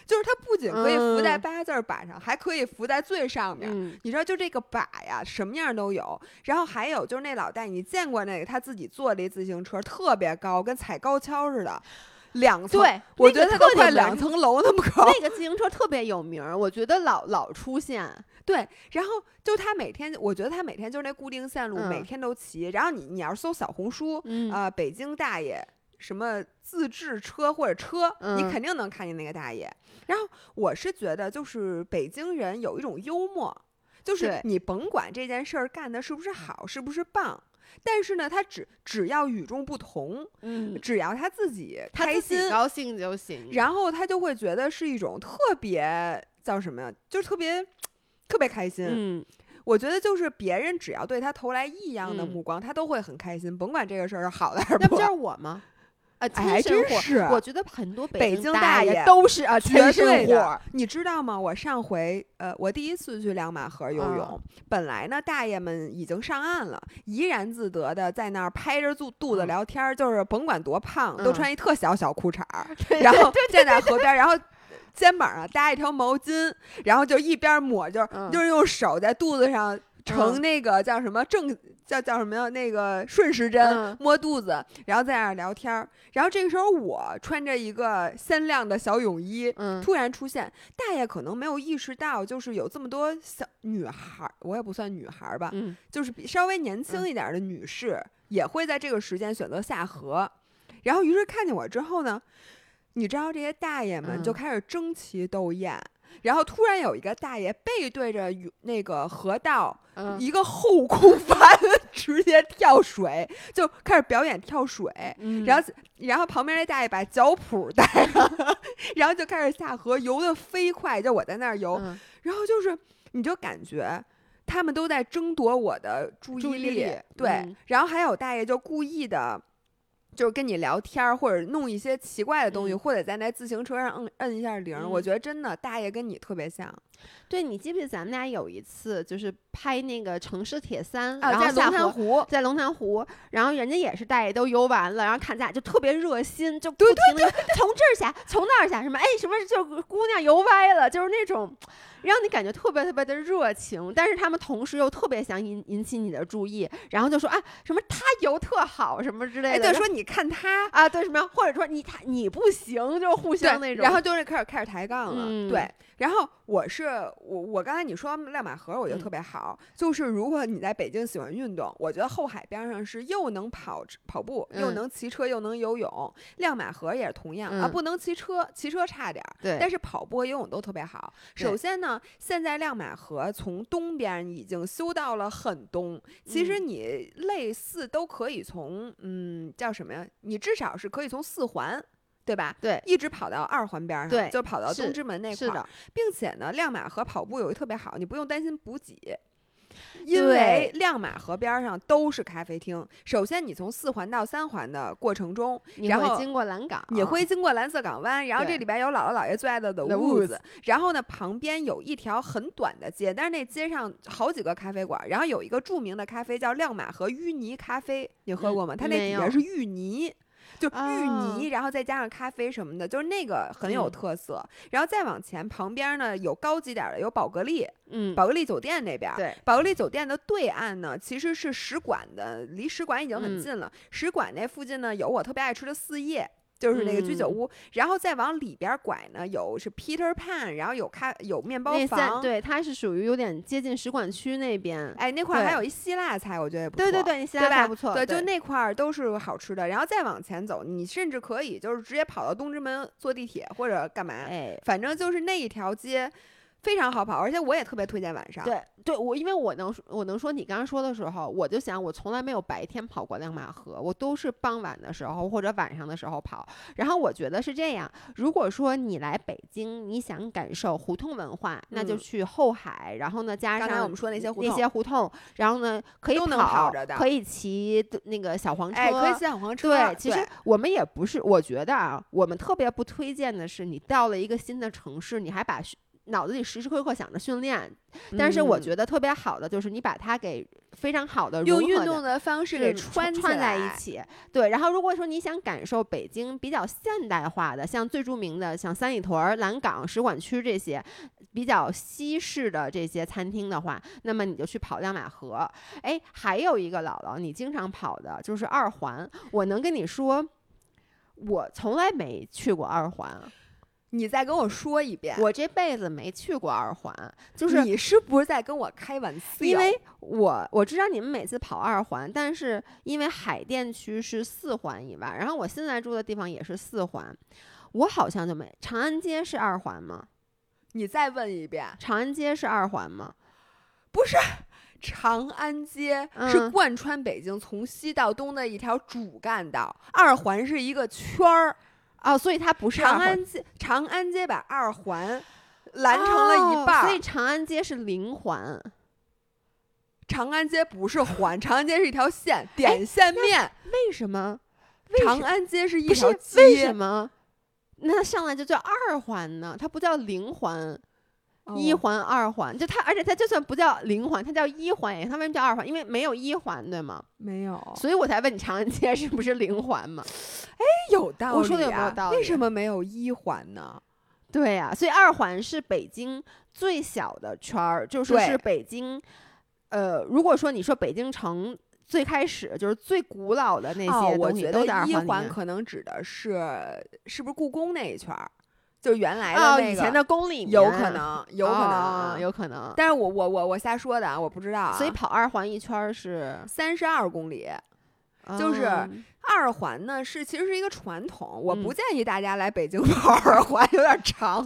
[SPEAKER 1] 就是它不仅可以浮在八字儿把上，还可以浮在最上面。你知道，就这个把呀，什么样都有。然后还有就是那老戴，你见过那个他自己坐的自行车，特别高，跟踩高跷似的。两层，
[SPEAKER 2] 对，
[SPEAKER 1] 我觉得它都快两层楼那么高。
[SPEAKER 2] 那 个自行车特别有名，我觉得老老出现。
[SPEAKER 1] 对，然后就他每天，我觉得他每天就是那固定线路，每天都骑。然后你你要是搜小红书，啊，北京大爷什么自制车或者车，你肯定能看见那个大爷。然后我是觉得，就是北京人有一种幽默，就是你甭管这件事儿干的是不是好，是不是棒。但是呢，他只只要与众不同，
[SPEAKER 2] 嗯，
[SPEAKER 1] 只要他自己开心
[SPEAKER 2] 高兴就行，
[SPEAKER 1] 然后他就会觉得是一种特别叫什么呀？就是特别特别开心。
[SPEAKER 2] 嗯，
[SPEAKER 1] 我觉得就是别人只要对他投来异样的目光，他都会很开心，甭管这个事儿是好的还是不。
[SPEAKER 2] 那不就是我吗？啊，
[SPEAKER 1] 还真是！
[SPEAKER 2] 我觉得很多
[SPEAKER 1] 北
[SPEAKER 2] 京
[SPEAKER 1] 大
[SPEAKER 2] 爷都是啊，
[SPEAKER 1] 绝对的。你知道吗？我上回呃，我第一次去两马河游泳，本来呢，大爷们已经上岸了，怡然自得的在那儿拍着肚肚子聊天，就是甭管多胖，都穿一特小小裤衩儿，然后站在河边，然后肩膀上搭一条毛巾，然后就一边抹，就是就是用手在肚子上。成那个叫什么正叫叫什么呀？那个顺时针摸肚子，然后在那儿聊天儿。然后这个时候我穿着一个鲜亮的小泳衣，突然出现。大爷可能没有意识到，就是有这么多小女孩儿，我也不算女孩儿吧，就是比稍微年轻一点的女士也会在这个时间选择下河。然后于是看见我之后呢，你知道这些大爷们就开始争奇斗艳。然后突然有一个大爷背对着那个河道，
[SPEAKER 2] 嗯
[SPEAKER 1] 一个后空翻，直接跳水，就开始表演跳水。
[SPEAKER 2] 嗯
[SPEAKER 1] 然后，然后旁边那大爷把脚蹼带上，然后就开始下河，游得飞快。就我在那儿游，
[SPEAKER 2] 嗯
[SPEAKER 1] 然后就是你就感觉他们都在争夺我的注意
[SPEAKER 2] 力
[SPEAKER 1] 对，
[SPEAKER 2] 嗯
[SPEAKER 1] 然后还有大爷就故意的。就是跟你聊天儿，或者弄一些奇怪的东西，
[SPEAKER 2] 嗯
[SPEAKER 1] 或者在那自行车上摁摁一下铃儿。我
[SPEAKER 2] 嗯
[SPEAKER 1] 觉得真的大爷跟你特别像
[SPEAKER 2] 对你记不记得咱们俩有一次就是拍那个城市铁三，
[SPEAKER 1] 啊，
[SPEAKER 2] 然后
[SPEAKER 1] 在龙潭湖，
[SPEAKER 2] 在龙潭湖，然后人家也是大爷都游完了，然后看咱俩就特别热心，就不
[SPEAKER 1] 对
[SPEAKER 2] 停的从这儿下，从那儿下，什么哎什么就姑娘游歪了，就是那种让你感觉特别特别的热情，但是他们同时又特别想引引起你的注意，然后就说啊什么他游特好什么之类
[SPEAKER 1] 哎，
[SPEAKER 2] 的，
[SPEAKER 1] 对，说你看他，
[SPEAKER 2] 啊对什么，或者说你他你不行，就互相那，种，
[SPEAKER 1] 然后就是开始开始抬杠了，
[SPEAKER 2] 嗯
[SPEAKER 1] 对。然后我是我我刚才你说亮马河，我觉得
[SPEAKER 2] 嗯
[SPEAKER 1] 特别好，就是如果你在北京喜欢运动，我觉得后海边上是又能跑跑步，又
[SPEAKER 2] 嗯
[SPEAKER 1] 能骑车，又能游泳。亮马河也是同样、啊，
[SPEAKER 2] 嗯
[SPEAKER 1] 不能骑车，骑车差点儿，
[SPEAKER 2] 对，
[SPEAKER 1] 但是跑步和游泳都特别好。首先呢，现在亮马河从东边已经修到了很东，其实
[SPEAKER 2] 嗯
[SPEAKER 1] 你类似都可以从嗯叫什么呀？你至少是可以从四环。对吧？
[SPEAKER 2] 对
[SPEAKER 1] 一直跑到二环边上，
[SPEAKER 2] 对
[SPEAKER 1] 就跑到东直门那块儿，并且呢，亮马河跑步有一特别好，你不用担心补给，因为亮马河边上都是咖啡厅。首先，你从四环到三环的过程中，然后
[SPEAKER 2] 你会经过蓝港，
[SPEAKER 1] 你会经过蓝色港湾，然后这里边有姥姥姥爷最爱的 The
[SPEAKER 2] Woods，Woods
[SPEAKER 1] 然后呢，旁边有一条很短的街，但是那街上好几个咖啡馆，然后有一个著名的咖啡叫亮马河淤泥咖啡，你喝
[SPEAKER 2] 嗯
[SPEAKER 1] 过吗？它那底下是淤泥。就芋
[SPEAKER 2] 啊
[SPEAKER 1] 泥，然后再加上咖啡什么的，就是那个很有
[SPEAKER 2] 嗯
[SPEAKER 1] 特色。然后再往前，旁边呢有高级点儿的，有宝格丽，
[SPEAKER 2] 嗯，
[SPEAKER 1] 宝格丽酒店那边。
[SPEAKER 2] 对，
[SPEAKER 1] 宝格丽酒店的对岸呢，其实是使馆的，离使馆已经很
[SPEAKER 2] 嗯
[SPEAKER 1] 近了。使馆那附近呢，有我特别爱吃的四叶。就是那个居酒
[SPEAKER 2] 嗯
[SPEAKER 1] 屋，然后再往里边拐呢，有是 Peter Pan，然后有咖有面包房，，
[SPEAKER 2] 对，它是属于有点接近使馆区那边。
[SPEAKER 1] 哎，那块儿还有一希腊菜，我觉得也不错。
[SPEAKER 2] 对对对，你希？腊菜不错，
[SPEAKER 1] 对，就那块儿都是好吃的。然后再往前走，你甚至可以就是直接跑到东直门坐地铁或者干嘛，
[SPEAKER 2] 哎，
[SPEAKER 1] 反正就是那一条街非常好跑，而且我也特别推荐晚上。
[SPEAKER 2] 对对，我因为我能我能说你刚刚说的时候，我就想我从来没有白天跑过亮马河，我都是傍晚的时候或者晚上的时候跑。然后我觉得是这样，如果说你来北京，你想感受胡同文化，那就
[SPEAKER 1] 嗯
[SPEAKER 2] 去后海，然后呢加上
[SPEAKER 1] 刚才我们说那些胡
[SPEAKER 2] 那
[SPEAKER 1] 同
[SPEAKER 2] 些胡同，然后呢可以跑可以骑那个小黄车，
[SPEAKER 1] 哎，可以骑小黄车。
[SPEAKER 2] 对，其实我们也不是，我觉得啊，我们特别不推荐的是，你到了一个新的城市，你还把训脑子里时时刻刻想着训练。但是我觉得特别好的就是你把它给非常好的
[SPEAKER 1] 用运。动的方式给
[SPEAKER 2] 穿
[SPEAKER 1] 串
[SPEAKER 2] 串在一。起，对。然后，如果说你想感受北京比较现代化的，像最著名的像三里屯儿、蓝港、使馆区这些比较西式的这些餐厅的话，那么你就去跑亮马河。哎，还有一个姥姥，你经常跑的就是二环。我能跟你说，我从来没去过二环，
[SPEAKER 1] 你再跟我说一遍，
[SPEAKER 2] 我这辈子没去过二环，就是
[SPEAKER 1] 你是不是在跟我开玩笑？
[SPEAKER 2] 因为我我知道你们每次跑二环，但是因为海淀区是四环以外，然后我现在住的地方也是四环，我好像就没。长安街是二环吗？
[SPEAKER 1] 你再问一遍，
[SPEAKER 2] 长安街是二环吗？
[SPEAKER 1] 不是。长安街是
[SPEAKER 2] 嗯
[SPEAKER 1] 贯穿北京从西到东的一条主干道，二环是一个圈儿。
[SPEAKER 2] 哦，所以它不是
[SPEAKER 1] 长安街，长安街把二环拦成了一半
[SPEAKER 2] 所以长安街是零环。
[SPEAKER 1] 长安街不是环，长安街是一条线，点线面。
[SPEAKER 2] 为什么？
[SPEAKER 1] 长安街是一条
[SPEAKER 2] 为什，么？那它上来就叫二环呢？它不叫零环。一
[SPEAKER 1] 哦
[SPEAKER 2] 环、二环，就它，而且它就算不叫零环，它叫一环也，它为什么叫二环？因为没有一环，对吗？
[SPEAKER 1] 没有，
[SPEAKER 2] 所以我才问你长安街是不是零环嘛？
[SPEAKER 1] 有道理、啊。
[SPEAKER 2] 我说的有没有道理
[SPEAKER 1] 为什么没有一环呢？
[SPEAKER 2] 对呀、所以二环是北京最小的圈儿，就是
[SPEAKER 1] 对
[SPEAKER 2] 是北京，呃，如果说你说北京城最开始就是最古老的那
[SPEAKER 1] 哦，
[SPEAKER 2] 些
[SPEAKER 1] 我觉得
[SPEAKER 2] 东西都在二
[SPEAKER 1] 一
[SPEAKER 2] 环里面。
[SPEAKER 1] 环可能指的是是不是故宫那一圈儿？就原来的
[SPEAKER 2] 哦，
[SPEAKER 1] 那个，
[SPEAKER 2] 以前的宫里面
[SPEAKER 1] 有可，能，有可能
[SPEAKER 2] 有可能。
[SPEAKER 1] 但是我我我我瞎说的啊，我不知道啊。
[SPEAKER 2] 所以跑二环一圈儿是，
[SPEAKER 1] 三十二公里，就是
[SPEAKER 2] 嗯
[SPEAKER 1] 二环呢是其实是一个传统，我不
[SPEAKER 2] 嗯
[SPEAKER 1] 建议大家来北京 跑二环，有点长。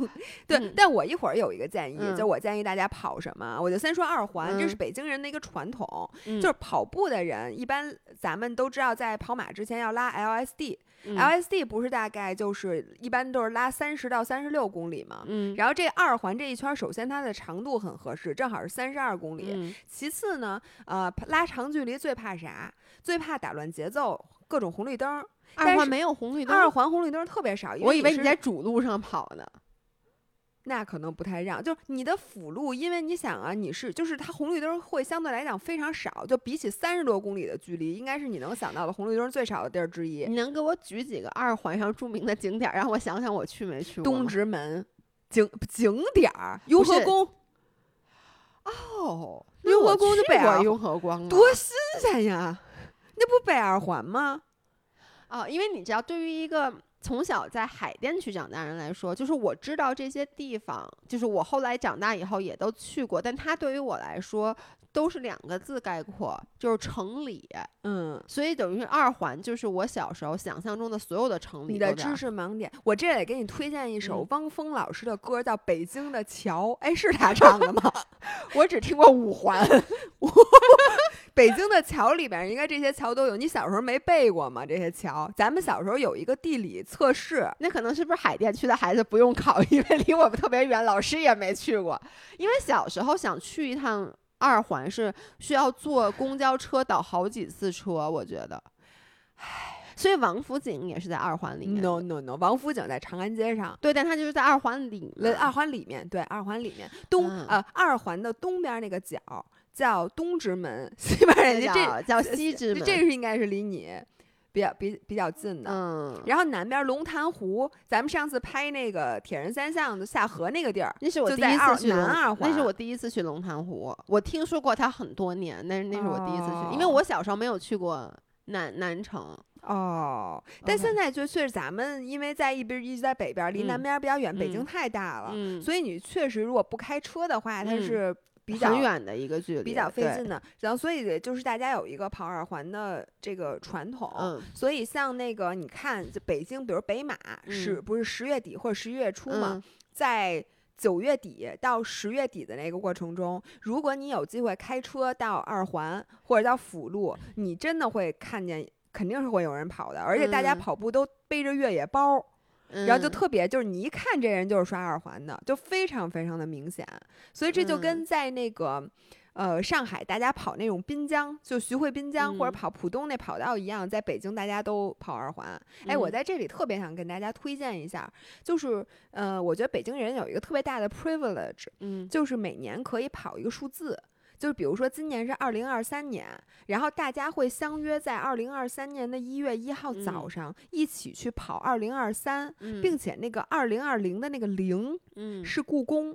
[SPEAKER 1] 对，
[SPEAKER 2] 嗯
[SPEAKER 1] 但我一会儿有一个建议，
[SPEAKER 2] 嗯
[SPEAKER 1] 就我建议大家跑什么，我就先说二环，这是
[SPEAKER 2] 嗯
[SPEAKER 1] 北京人的一个传统，
[SPEAKER 2] 嗯
[SPEAKER 1] 就是跑步的人一般咱们都知道，在跑马之前要拉 LSD，LSD、
[SPEAKER 2] 嗯
[SPEAKER 1] LSD 不是大概就是一般都是拉三十到三十六公里嘛。
[SPEAKER 2] 嗯，
[SPEAKER 1] 然后这二环这一圈儿，首先它的长度很合适，正好是三十二公里。
[SPEAKER 2] 嗯
[SPEAKER 1] 其次呢，呃，拉长距离最怕啥？最怕打乱节奏，各种红绿灯
[SPEAKER 2] 二环没有红绿灯，
[SPEAKER 1] 二环红绿灯儿特别少，
[SPEAKER 2] 我以为
[SPEAKER 1] 你
[SPEAKER 2] 在主路上跑呢。
[SPEAKER 1] 那可能不太让，就是你的辅路，因为你想啊，你是就是它红绿灯会相对来讲非常少，就比起三十多公里的距离，应该是你能想到的红绿灯最少的地儿之一。
[SPEAKER 2] 你能给我举几个二环上著名的景点儿，让我想想我去没去过？
[SPEAKER 1] 东直门景景点儿，雍和宫
[SPEAKER 2] 哦，
[SPEAKER 1] 雍和宫就北二
[SPEAKER 2] 去过雍和光了
[SPEAKER 1] 多新鲜呀！那不北二环吗？
[SPEAKER 2] 哦，因为你知道，对于一个从小在海淀区长大人来说，就是我知道这些地方，就是我后来长大以后也都去过，但它对于我来说都是两个字概括，就是城里。
[SPEAKER 1] 嗯，
[SPEAKER 2] 所以等于是二环就是我小时候想象中的所有的城里。
[SPEAKER 1] 你的知，识盲点，我这得给你推荐一首
[SPEAKER 2] 嗯
[SPEAKER 1] 汪峰老师的歌，叫《北京的桥》。哎，是他唱的吗？
[SPEAKER 2] 我只听过五环。
[SPEAKER 1] 北京的桥里边，应该这些桥都有。你小时候没背过吗？这些桥，咱们小时候有一个地理测试，
[SPEAKER 2] 那可能是不是海淀区的孩子不用考，因为离我们特别远，老师也没去过。因为小时候想去一趟二环是需要坐公交车倒好几次车，我觉得。唉所以王府井也是在二环里面。
[SPEAKER 1] No No No，王府井在长安街上。
[SPEAKER 2] 对，但它就是在二环里。
[SPEAKER 1] 二环里面，对，二环里面东、
[SPEAKER 2] 嗯
[SPEAKER 1] 呃二环的东边那个角叫东直门，西边人
[SPEAKER 2] 叫叫西直门。
[SPEAKER 1] 这是应该是离你比较比比较近的。
[SPEAKER 2] 嗯，
[SPEAKER 1] 然后南边龙潭湖，咱们上次拍那个铁人三项的下河那个地儿，
[SPEAKER 2] 那是我第一次去龙
[SPEAKER 1] 南二环
[SPEAKER 2] 那是我第一次去龙潭湖。我听说过它很多年，但是那是我第一次去，因为
[SPEAKER 1] 哦
[SPEAKER 2] 我小时候没有去过南南城。
[SPEAKER 1] 哦，但现在就确实咱们因为在一边一直在北边，离南
[SPEAKER 2] 嗯
[SPEAKER 1] 边比较远，北京
[SPEAKER 2] 嗯
[SPEAKER 1] 太大了，
[SPEAKER 2] 嗯，
[SPEAKER 1] 所以你确实如果不开车的话，它
[SPEAKER 2] 嗯
[SPEAKER 1] 是比较
[SPEAKER 2] 很远的一个距离，
[SPEAKER 1] 比较费劲的。然后所以就是大家有一个跑二环的这个传统。
[SPEAKER 2] 嗯
[SPEAKER 1] 所以像那个你看，就北京，比如北马是、
[SPEAKER 2] 嗯
[SPEAKER 1] 不是十月底或者十一月初嘛，
[SPEAKER 2] 嗯
[SPEAKER 1] 在九月底到十月底的那个过程中，如果你有机会开车到二环或者到辅路，你真的会看见，肯定是会有人跑的，而且大家
[SPEAKER 2] 嗯
[SPEAKER 1] 跑步都背着越野包。然后就
[SPEAKER 2] 嗯
[SPEAKER 1] 特别，就是你一看这人就是刷二环的，就非常非常的明显。所以这就跟
[SPEAKER 2] 嗯
[SPEAKER 1] 在那个、呃上海大家跑那种滨江，就徐汇滨江、或者
[SPEAKER 2] 嗯
[SPEAKER 1] 跑浦东那跑道一样，在北京大家都跑二环。哎，我
[SPEAKER 2] 嗯
[SPEAKER 1] 在这里特别想跟大家推荐一下，就是呃，我觉得北京人有一个特别大的 privilege，
[SPEAKER 2] 嗯
[SPEAKER 1] 就是每年可以跑一个数字。就是比如说今年是二零二三年，然后大家会相约在二零二三年的一月一号早
[SPEAKER 2] 嗯。
[SPEAKER 1] 上一起去跑二零二三，
[SPEAKER 2] 嗯，
[SPEAKER 1] 并且那个二零二零的那个零
[SPEAKER 2] 嗯。
[SPEAKER 1] 是故宫，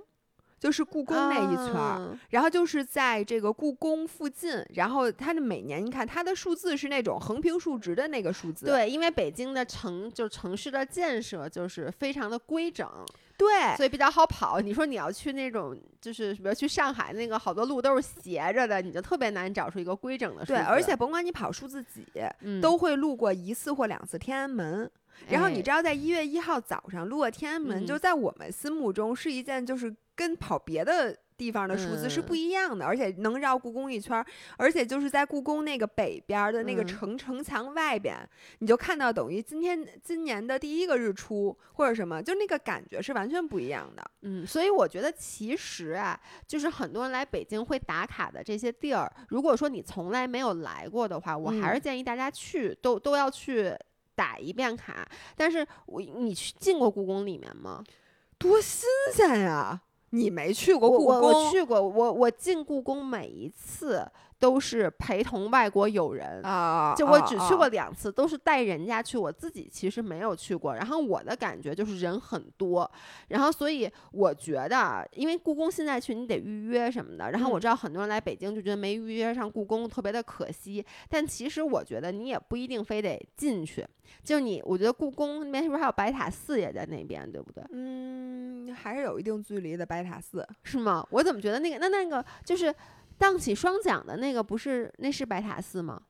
[SPEAKER 1] 就是故宫那一圈儿。
[SPEAKER 2] 啊。
[SPEAKER 1] 然后就是在这个故宫附近，然后它的每年你看它的数字是那种横平竖直的那个数字，
[SPEAKER 2] 对，因为北京的城就城市的建设就是非常的规整，
[SPEAKER 1] 对
[SPEAKER 2] 所以比较好跑。你说你要去那种就是比如去上海那个好多路都是斜着的，你就特别难找出一个规整的数
[SPEAKER 1] 对，而且甭管你跑数字几，
[SPEAKER 2] 嗯
[SPEAKER 1] 都会路过一次或两次天安门。然后你
[SPEAKER 2] 哎
[SPEAKER 1] 知道，在一月一号早上路过天安门，
[SPEAKER 2] 嗯
[SPEAKER 1] 就在我们心目中是一件就是跟跑别的地方的数字是不
[SPEAKER 2] 嗯
[SPEAKER 1] 一样的，而且能绕故宫一圈儿，而且就是在故宫那个北边儿的那个
[SPEAKER 2] 嗯
[SPEAKER 1] 城、城墙外边，你就看到等于今天今年的第一个日出或者什么，就那个感觉是完全不一样的。
[SPEAKER 2] 嗯，所以我觉得其实啊，就是很多人来北京会打卡的这些地儿，如果说你从来没有来过的话，我还是
[SPEAKER 1] 嗯
[SPEAKER 2] 建议大家去，都都要去打一遍卡。但是我你去进过故宫里面吗？
[SPEAKER 1] 多新鲜呀！你没去过故
[SPEAKER 2] 宫我去过，我我进故宫每一次都是陪同外国友人。
[SPEAKER 1] 啊？
[SPEAKER 2] 就我只去
[SPEAKER 1] 啊
[SPEAKER 2] 过两次，都是带人家去，我自己其实没有去过。然后我的感觉就是人很多，然后所以我觉得啊，因为故宫现在去你得预约什么的，然后我
[SPEAKER 1] 嗯
[SPEAKER 2] 知道很多人来北京就觉得没预约上故宫特别的可惜，但其实我觉得你也不一定非得进去，就你我觉得故宫那边是不是还有白塔寺也在那边，对不对？
[SPEAKER 1] 嗯，还是有一定距离的白塔寺。
[SPEAKER 2] 是吗？我怎么觉得那个那那个就是荡起双桨的那个不是那是白塔寺吗？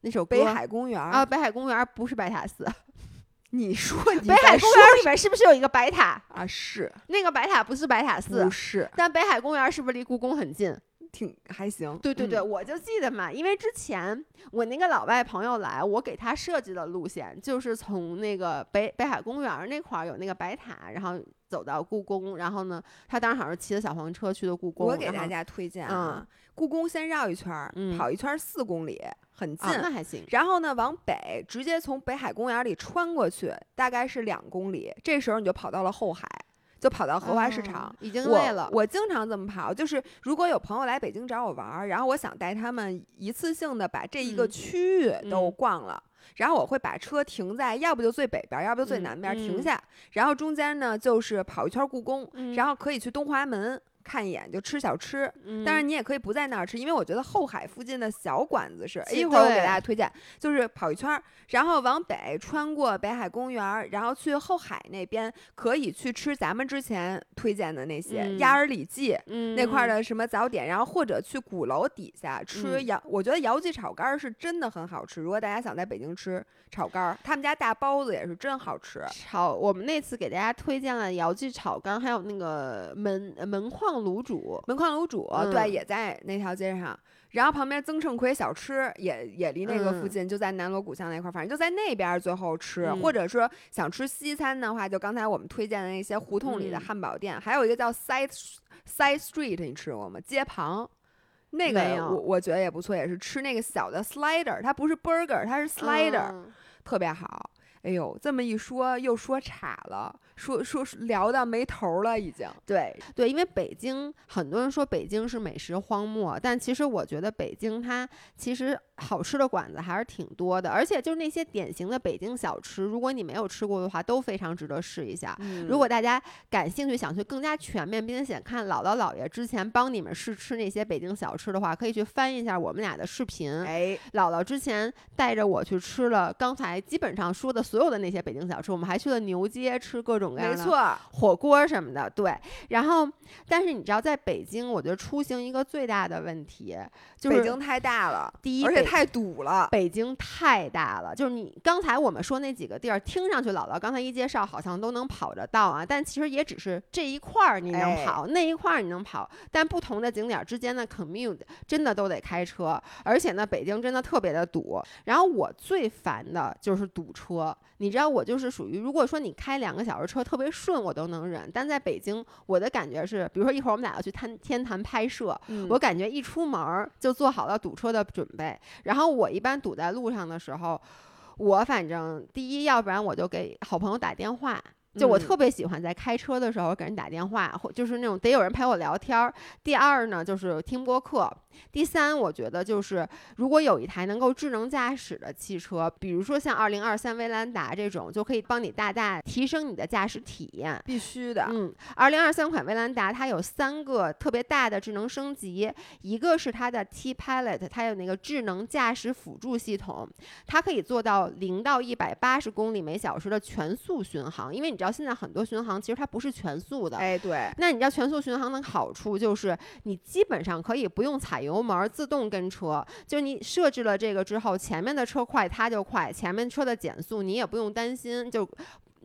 [SPEAKER 2] 那首歌
[SPEAKER 1] 北海公园
[SPEAKER 2] 啊，北海公园不是白塔寺，
[SPEAKER 1] 你说你
[SPEAKER 2] 北海公园里面是不是有一个白塔？
[SPEAKER 1] 啊？是
[SPEAKER 2] 那个白塔不是白塔寺
[SPEAKER 1] 不，是
[SPEAKER 2] 但北海公园是不是离故宫很近？
[SPEAKER 1] 挺还行？
[SPEAKER 2] 对对对，
[SPEAKER 1] 嗯
[SPEAKER 2] 我就记得嘛，因为之前我那个老外朋友来，我给他设计的路线就是从那个北北海公园那块儿有那个白塔，然后走到故宫，然后呢，他当时好像是骑着小黄车去的故宫。
[SPEAKER 1] 我给大家推荐啊，故宫先绕一圈儿，
[SPEAKER 2] 嗯
[SPEAKER 1] 跑一圈儿四公里，很近。
[SPEAKER 2] 啊，那还行。
[SPEAKER 1] 然后呢，往北直接从北海公园里穿过去，大概是两公里。这时候你就跑到了后海，就跑到荷花市场。
[SPEAKER 2] 哦已经
[SPEAKER 1] 我
[SPEAKER 2] 累了。
[SPEAKER 1] 我经常这么跑，就是如果有朋友来北京找我玩儿，然后我想带他们一次性的把这一个
[SPEAKER 2] 嗯
[SPEAKER 1] 区域都
[SPEAKER 2] 嗯
[SPEAKER 1] 逛了。然后我会把车停在，要不就最北边儿，要不就最
[SPEAKER 2] 嗯
[SPEAKER 1] 南边儿停
[SPEAKER 2] 嗯
[SPEAKER 1] 下，然后中间呢就是跑一圈故宫，
[SPEAKER 2] 嗯
[SPEAKER 1] 然后可以去东华门看一眼，就吃小吃。
[SPEAKER 2] 嗯
[SPEAKER 1] 当然，你也可以不在那儿吃，因为我觉得后海附近的小馆子是，一会儿我给大家推荐，就是跑一圈儿，然后往北穿过北海公园，然后去后海那边，可以去吃咱们之前推荐的那些
[SPEAKER 2] 嗯
[SPEAKER 1] 鸭儿里脊。
[SPEAKER 2] 嗯
[SPEAKER 1] 那块儿的什么早点，然后或者去鼓楼底下吃
[SPEAKER 2] 嗯
[SPEAKER 1] 姚，我觉得姚记炒肝儿是真的很好吃。如果大家想在北京吃炒肝儿，他们家大包子也是真好吃。
[SPEAKER 2] 炒，我们那次给大家推荐了姚记炒肝，还有那个门呃门框卤煮。
[SPEAKER 1] 门框卤煮，
[SPEAKER 2] 嗯
[SPEAKER 1] 对，也在那条街上。然后旁边曾盛奎小吃也也离那个附
[SPEAKER 2] 嗯
[SPEAKER 1] 近，就在南锣鼓巷那块儿，反正就在那边儿最后吃。
[SPEAKER 2] 嗯
[SPEAKER 1] 或者说想吃西餐的话，就刚才我们推荐的那些胡同里的
[SPEAKER 2] 嗯
[SPEAKER 1] 汉堡店，还有一个叫 Side Side Street，你吃过吗？街旁。那个我我觉得也不错，也是吃那个小的 slider，它不是 burger，它是 slider，、
[SPEAKER 2] 嗯
[SPEAKER 1] 特别好。哎呦，这么一说又说岔了，说说聊到没头儿了已经。
[SPEAKER 2] 对对，因为北京很多人说北京是美食荒漠，但其实我觉得北京它其实好吃的馆子还是挺多的，而且就是那些典型的北京小吃，如果你没有吃过的话，都非常值得试一下。
[SPEAKER 1] 嗯
[SPEAKER 2] 如果大家感兴趣，想去更加全面，并且想看姥姥姥爷之前帮你们试吃那些北京小吃的话，可以去翻一下我们俩的视频。
[SPEAKER 1] 哎，
[SPEAKER 2] 姥姥之前带着我去吃了刚才基本上说的所有的那些北京小吃，我们还去了牛街吃各种各样的
[SPEAKER 1] 没错，
[SPEAKER 2] 火锅什么的，对。然后，但是你知道，在北京，我觉得出行一个最大的问题就是
[SPEAKER 1] 北京太大了，
[SPEAKER 2] 第一北
[SPEAKER 1] 而且太堵了。
[SPEAKER 2] 北京太大了，就是你刚才我们说那几个地儿，听上去姥姥刚才一介绍好像都能跑得到啊，但其实也只是这一块儿你能
[SPEAKER 1] 哎
[SPEAKER 2] 跑，那一块儿你能跑，但不同的景点之间的 commute 真的都得开车，而且呢，北京真的特别的堵。然后我最烦的就是堵车，你知道我就是属于，如果说你开两个小时车特别顺，我都能忍，但在北京，我的感觉是，比如说一会儿我们俩要去天天坛拍摄，
[SPEAKER 1] 嗯
[SPEAKER 2] 我感觉一出门儿就做好了堵车的准备。然后我一般堵在路上的时候，我反正第一，要不然我就给好朋友打电话。就我
[SPEAKER 1] 嗯
[SPEAKER 2] 特别喜欢在开车的时候给人打电话，或就是那种得有人陪我聊天儿。第二呢，就是听播客。第三，我觉得就是如果有一台能够智能驾驶的汽车，比如说像二零二三威兰达这种，就可以帮你大大提升你的驾驶体验。
[SPEAKER 1] 必须的。
[SPEAKER 2] 嗯，二零二三款威兰达它有三个特别大的智能升级，一个是它的 T Pilot，它有那个智能驾驶辅助系统，它可以做到零到一百八十公里每小时的全速巡航。因为你知道现在很多巡航其实它不是全速的。
[SPEAKER 1] 哎，对，
[SPEAKER 2] 那你知道全速巡航的好处就是，你基本上可以不用踩油门，自动跟车。就是你设置了这个之后，前面的车快它就快，前面车的减速你也不用担心，就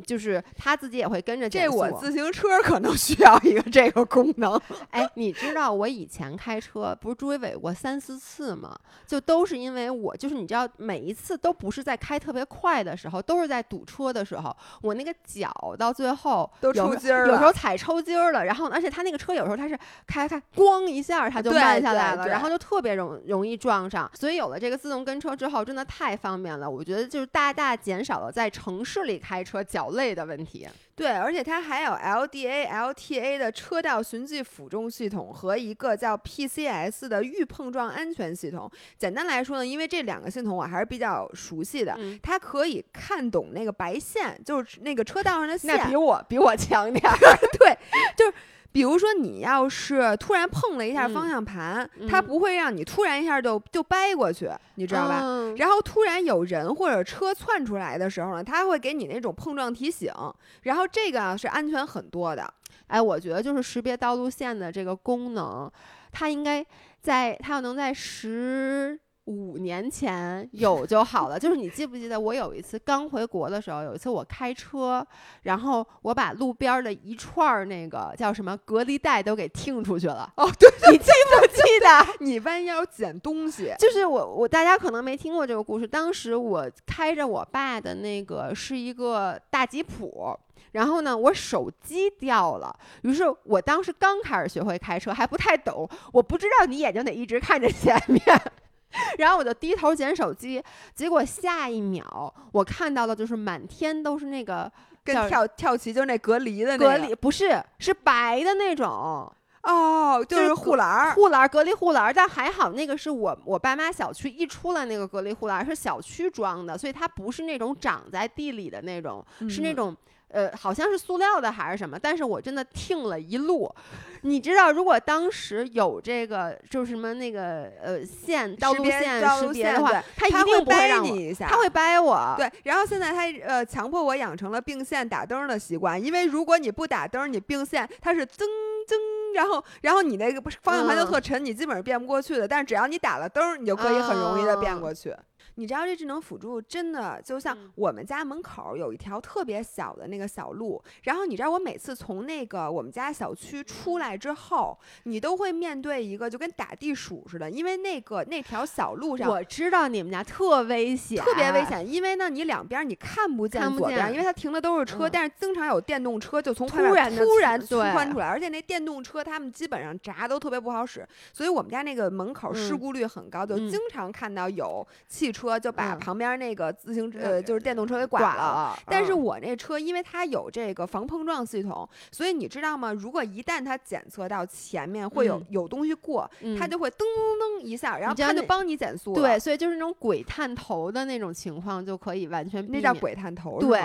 [SPEAKER 2] 就是他自己也会跟着减速。
[SPEAKER 1] 这我自行车可能需要一个这个功能。
[SPEAKER 2] 哎，你知道我以前开车不是追尾过三四次吗？就都是因为我就是你知道，每一次都不是在开特别快的时候，都是在堵车的时候，我那个脚到最后
[SPEAKER 1] 都抽筋儿了
[SPEAKER 2] 有时候踩抽筋儿了。然后而且他那个车有时候他是开开咣一下他就
[SPEAKER 1] 对
[SPEAKER 2] 慢下来了，然后就特别容容易撞上。所以有了这个自动跟车之后，真的太方便了。我觉得就是大大减少了在城市里开车脚累的问题。
[SPEAKER 1] 对，而且它还有 LDA、LTA 的车道循迹辅助系统和一个叫 PCS 的预碰撞安全系统。简单来说呢，因为这两个系统我还是比较熟悉的，
[SPEAKER 2] 嗯
[SPEAKER 1] 它可以看懂那个白线，就是那个车道上的线。
[SPEAKER 2] 那比我比我强点儿。
[SPEAKER 1] 对，就是比如说你要是突然碰了一下
[SPEAKER 2] 嗯
[SPEAKER 1] 方向盘，它
[SPEAKER 2] 嗯
[SPEAKER 1] 不会让你突然一下就就掰过去，你知道吧？
[SPEAKER 2] 嗯
[SPEAKER 1] 然后突然有人或者车窜出来的时候呢，它会给你那种碰撞提醒，然后这个啊是安全很多的。
[SPEAKER 2] 哎，我觉得就是识别道路线的这个功能，它应该在它要能在十五年前有就好了。就是你记不记得我有一次刚回国的时候，有一次我开车，然后我把路边儿的一串儿那个叫什么隔离带都给听出去了。
[SPEAKER 1] 哦，对，
[SPEAKER 2] 你记不记得？
[SPEAKER 1] 你弯腰捡东西，
[SPEAKER 2] 就是我我大家可能没听过这个故事。当时我开着我爸的那个是一个大吉普，然后呢，我手机掉了。于是我当时刚开始学会开车，还不太懂，我不知道你眼睛得一直看着前面。然后我就低头捡手机，结果下一秒我看到的就是满天都是那个
[SPEAKER 1] 跟跳跳棋就是那隔离的那个
[SPEAKER 2] 隔离，不是是白的那种
[SPEAKER 1] 哦，就
[SPEAKER 2] 就是是
[SPEAKER 1] 护栏儿。
[SPEAKER 2] 护栏儿隔离护栏儿，但还好那个是我我爸妈小区一出来那个隔离护栏儿是小区装的，所以它不是那种长在地里的那种，是那
[SPEAKER 1] 嗯
[SPEAKER 2] 种。呃，好像是塑料的还是什么，但是我真的听了一路。你知道，如果当时有这个，就是什么那个呃线道路线识
[SPEAKER 1] 道路
[SPEAKER 2] 别的话
[SPEAKER 1] 线对，
[SPEAKER 2] 他一定不会
[SPEAKER 1] 掰
[SPEAKER 2] 让我，
[SPEAKER 1] 你一下，
[SPEAKER 2] 他会掰我。
[SPEAKER 1] 对，然后现在他呃强迫我养成了并线打灯的习惯，因为如果你不打灯，你并线，它是增增，然后然后你那个不是方向盘就
[SPEAKER 2] 嗯
[SPEAKER 1] 特沉，你基本上变不过去的。但是只要你打了灯，你就可以很容易的变
[SPEAKER 2] 啊
[SPEAKER 1] 过去。你知道这智能辅助真的就像
[SPEAKER 2] 嗯
[SPEAKER 1] 我们家门口有一条特别小的那个小路，然后你知道我每次从那个我们家小区出来之后，你都会面对一个就跟打地鼠似的，因为那个那条小路上
[SPEAKER 2] 我知道你们家特危险，
[SPEAKER 1] 特别危。险，因为呢，你两边你看不见
[SPEAKER 2] 看不
[SPEAKER 1] 左边，
[SPEAKER 2] 见
[SPEAKER 1] 因为它停的都是车，
[SPEAKER 2] 嗯
[SPEAKER 1] 但是经常有电动车就从
[SPEAKER 2] 突
[SPEAKER 1] 旁边
[SPEAKER 2] 然
[SPEAKER 1] 突然窜出来，而且那电动车他们基本上闸都特别不好使，所以我们家那个门口事
[SPEAKER 2] 嗯
[SPEAKER 1] 故率很高，就
[SPEAKER 2] 嗯
[SPEAKER 1] 经常看到有汽车就把
[SPEAKER 2] 嗯
[SPEAKER 1] 旁边那个自行车呃
[SPEAKER 2] 嗯
[SPEAKER 1] 就是电动车给剐
[SPEAKER 2] 剐
[SPEAKER 1] 了。但是我那车，因为它有这个防碰撞系统，所以你知道吗？如果一旦它检测到前面会有、
[SPEAKER 2] 嗯
[SPEAKER 1] 有东西过，它
[SPEAKER 2] 嗯
[SPEAKER 1] 就会噔噔噔一下，然后它就帮你减速了。
[SPEAKER 2] 对，，所以就是那种鬼探头的那种情况就可以完全避免。
[SPEAKER 1] 那叫鬼探头。
[SPEAKER 2] 对，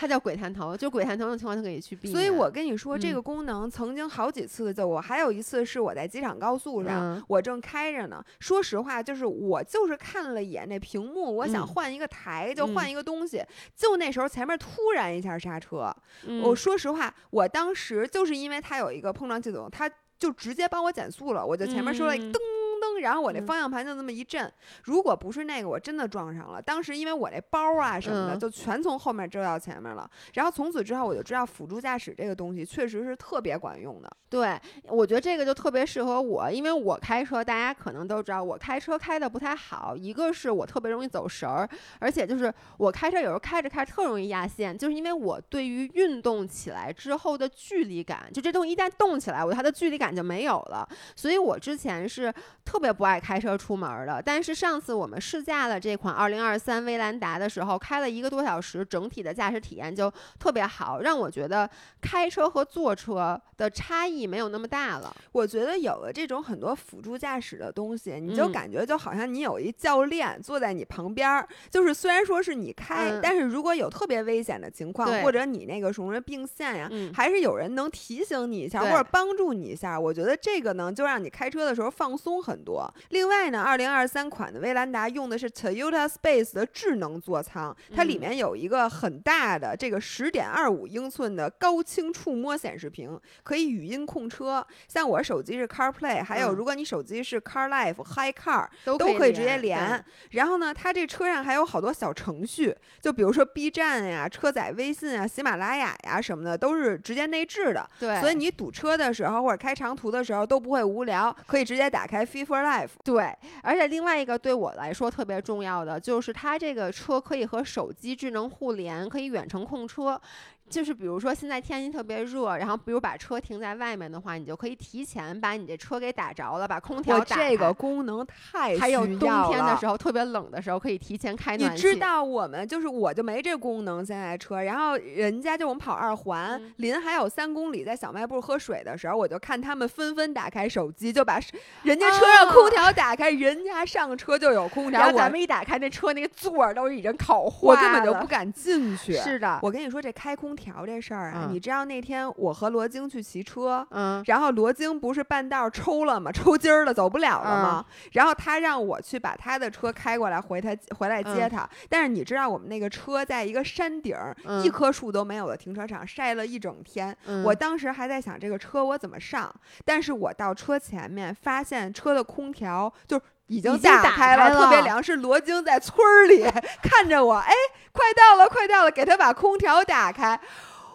[SPEAKER 2] 它叫鬼探头，就鬼探头的情况就可以去避免。
[SPEAKER 1] 所以我跟你说，这
[SPEAKER 2] 嗯
[SPEAKER 1] 个功能曾经好几次就我，还有一次是我在机场高速上，
[SPEAKER 2] 嗯
[SPEAKER 1] 我正开着呢。说实话，就是我就是看了一眼那屏幕，我想
[SPEAKER 2] 嗯
[SPEAKER 1] 换一个台，就
[SPEAKER 2] 嗯
[SPEAKER 1] 换一个东西，就那时候前面突然一下刹车。
[SPEAKER 2] 嗯
[SPEAKER 1] 我说实话，我当时就是因为它有一个碰撞系统，它就直接帮我减速了，我就前面说了
[SPEAKER 2] 嗯
[SPEAKER 1] 噔噔，然后我那
[SPEAKER 2] 嗯
[SPEAKER 1] 方向盘就那么一震。如果不是那个，我真的撞上了。当时因为我那包啊什么的，
[SPEAKER 2] 嗯
[SPEAKER 1] 就全从后面遮到前面了。然后从此之后，我就知道辅助驾驶这个东西确实是特别管用的。
[SPEAKER 2] 对，我觉得这个就特别适合我，因为我开车，大家可能都知道，我开车开的不太好。一个是我特别容易走神儿，而且就是我开车有时候开着开着特容易压线，就是因为我对于运动起来之后的距离感，就这东西一旦动起来，我它的距离感就没有了。所以我之前是特别不爱开车出门儿的。但是上次我们试驾了这款2023威兰达的时候，开了一个多小时，整体的驾驶体验就特别好，让我觉得开车和坐车的差异没有那么大了。
[SPEAKER 1] 我觉得有了这种很多辅助驾驶的东西，你就
[SPEAKER 2] 嗯
[SPEAKER 1] 感觉就好像你有一教练坐在你旁边儿，就是虽然说是你开，
[SPEAKER 2] 嗯
[SPEAKER 1] 但是如果有特别危险的情况，或者你那个什么并线呀、
[SPEAKER 2] 嗯
[SPEAKER 1] 还是有人能提醒你一下，或者帮助你一下。我觉得这个呢，就让你开车的时候放松很多。另外呢，二零二三款的威兰达用的是 Toyota Space 的智能座舱，它里
[SPEAKER 2] 嗯
[SPEAKER 1] 面有一个很大的这个十点二五英寸的高清触摸显示屏，可以语音控车。像我手机是 CarPlay，还有
[SPEAKER 2] 嗯
[SPEAKER 1] 如果你手机是 CarLife、Hi Car，
[SPEAKER 2] 都
[SPEAKER 1] 都可以直接
[SPEAKER 2] 连
[SPEAKER 1] 连。然后呢，它这车上还有好多小程序，就比如说 B 站呀、车载微信啊、喜马拉雅呀什么的，都是直接内置的。
[SPEAKER 2] 对，
[SPEAKER 1] 所以你堵车的时候或者开长途的时候都不会无聊，可以直接打开 for Life。
[SPEAKER 2] 对，而且另外一个对我来说特别重要的就是它这个车可以和手机智能互联，可以远程控车。就是比如说现在天气特别热，然后比如把车停在外面的话，你就可以提前把你这车给打着了，把空调打开。
[SPEAKER 1] 这个功能太
[SPEAKER 2] 还有冬天的时
[SPEAKER 1] 候。
[SPEAKER 2] 特别冷的时候，可以提前开
[SPEAKER 1] 你
[SPEAKER 2] 暖气。
[SPEAKER 1] 知道我们就是我就没这功能，现在车，然后人家就我们跑二环，
[SPEAKER 2] 嗯
[SPEAKER 1] 临还有三公里，在小卖部喝水的时候，我就看他们纷纷打开手机，就把人家车上空调打开，人家上车就有空调，
[SPEAKER 2] 然后咱们一打开那车那个座儿都已经烤坏了
[SPEAKER 1] 我根本就不敢进去。
[SPEAKER 2] 是的，
[SPEAKER 1] 我跟你说这开空调这事儿啊，
[SPEAKER 2] 嗯
[SPEAKER 1] 你知道那天我和罗京去骑车，
[SPEAKER 2] 嗯
[SPEAKER 1] 然后罗京不是半道儿抽了吗？抽筋儿了，走不了了吗？
[SPEAKER 2] 嗯
[SPEAKER 1] 然后他让我去把他的车开过来，回他回来接
[SPEAKER 2] 嗯
[SPEAKER 1] 他。但是你知道我们那个车在一个山顶一棵树都没有的停车场，晒了一整天。
[SPEAKER 2] 嗯
[SPEAKER 1] 我当时还在想这个车我怎么上，但是我到车前面发现车的空调就是已经
[SPEAKER 2] 打
[SPEAKER 1] 开
[SPEAKER 2] 开了
[SPEAKER 1] 特别凉。是罗京在村儿里看着我，哎，快到了，快到了，给他把空调打开。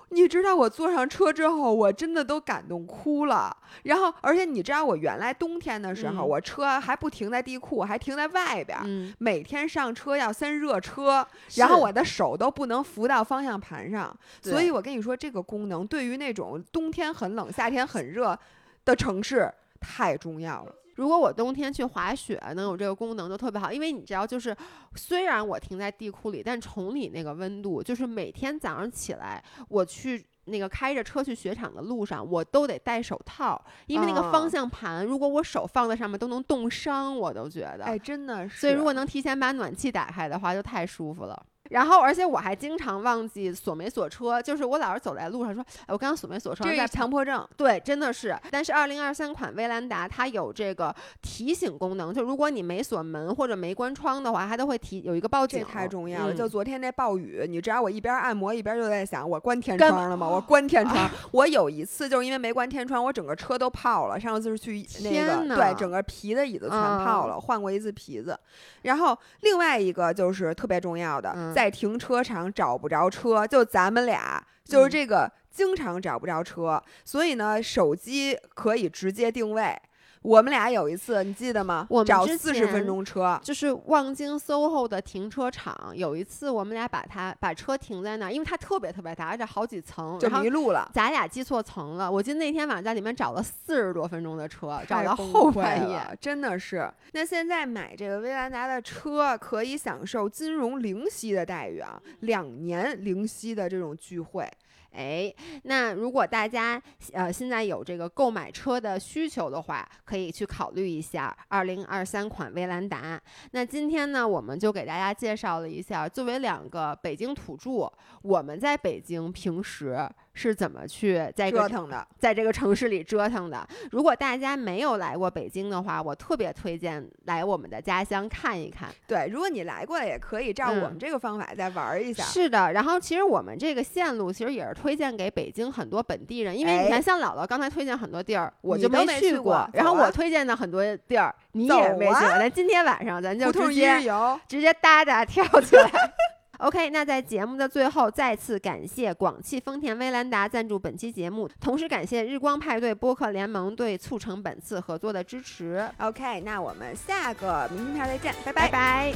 [SPEAKER 1] 你知道我坐上车之后，我真的都感动哭了。然后，而且你知道我原来冬天的时候，
[SPEAKER 2] 嗯
[SPEAKER 1] 我车还不停在地库，还停在外边每天上车要先热车，然后我的手都不能扶到方向盘上，所以我跟你说，这个功能对于那种冬天很冷、夏天很热的城市太重要了。
[SPEAKER 2] 如果我冬天去滑雪，能有这个功能就特别好，因为你知道，就是虽然我停在地库里，但崇礼那个温度，就是每天早上起来我去。那个开着车去雪场的路上，我都得戴手套，因为那个
[SPEAKER 1] 啊
[SPEAKER 2] 方向盘，如果我手放在上面都能冻伤，我都觉得。
[SPEAKER 1] 哎，真的是。
[SPEAKER 2] 所以如果能提前把暖气打开的话，就太舒服了。然后，而且我还经常忘记锁没锁车，就是我老是走在路上说，哎，我刚刚锁没锁车，在
[SPEAKER 1] 这是强迫症，
[SPEAKER 2] 对，真的是。但是二零二三款威兰达它有这个提醒功能，就如果你没锁门或者没关窗的话，它都会提有一个报警。
[SPEAKER 1] 这太重要了。
[SPEAKER 2] 嗯
[SPEAKER 1] 就昨天那暴雨，你知道我一边按摩一边就在想，我关天窗了吗？我关天窗。我有一次就是因为没关天窗，我整个车都泡了。上次是去那个对，整个皮的椅子全泡了，换过一次皮子。然后另外一个就是特别重要的，
[SPEAKER 2] 嗯
[SPEAKER 1] 在停车场找不着车，就咱们俩就是
[SPEAKER 2] 嗯
[SPEAKER 1] 这个经常找不着车，所以呢，手机可以直接定位。我们俩有一次，你记得吗？
[SPEAKER 2] 我们
[SPEAKER 1] 找四十分钟车，
[SPEAKER 2] 就是望京 SOHO 的停车场，有一次我们俩把它把车停在那儿，因为它特别特别大，而且好几层，
[SPEAKER 1] 就迷路了。
[SPEAKER 2] 咱俩记错层了。我记得那天晚上在里面找了四十多分钟的车，找到后半夜。
[SPEAKER 1] 真的是。那现在买这个威兰达的车，可以享受金融零息的待遇啊，两年零息的这种聚会。
[SPEAKER 2] 哎，那如果大家呃现在有这个购买车的需求的话，可以去考虑一下二零二三款威兰达。那今天呢，我们就给大家介绍了一下，作为两个北京土著，我们在北京平时是怎么去在
[SPEAKER 1] 折腾的，
[SPEAKER 2] 在这个城市里折腾的。如果大家没有来过北京的话，我特别推荐来我们的家乡看一看。
[SPEAKER 1] 对，如果你来过，也可以照我们
[SPEAKER 2] 嗯
[SPEAKER 1] 这个方法再玩一下。
[SPEAKER 2] 是的，然后其实我们这个线路其实也是推荐给北京很多本地人，因为
[SPEAKER 1] 哎
[SPEAKER 2] 你看像姥姥刚才推荐很多地儿，我就
[SPEAKER 1] 没去过
[SPEAKER 2] 过，然后我推荐的很多地儿你也没去过，
[SPEAKER 1] 啊
[SPEAKER 2] 咱今天晚上咱就直接，直接哒哒跳起来。ok 那在节目的最后再次感谢广汽丰田威兰达赞助本期节目同时感谢日光派对播客联盟对促成本次合作的支持。
[SPEAKER 1] Ok 那我们下个明信片再见拜
[SPEAKER 2] 拜。拜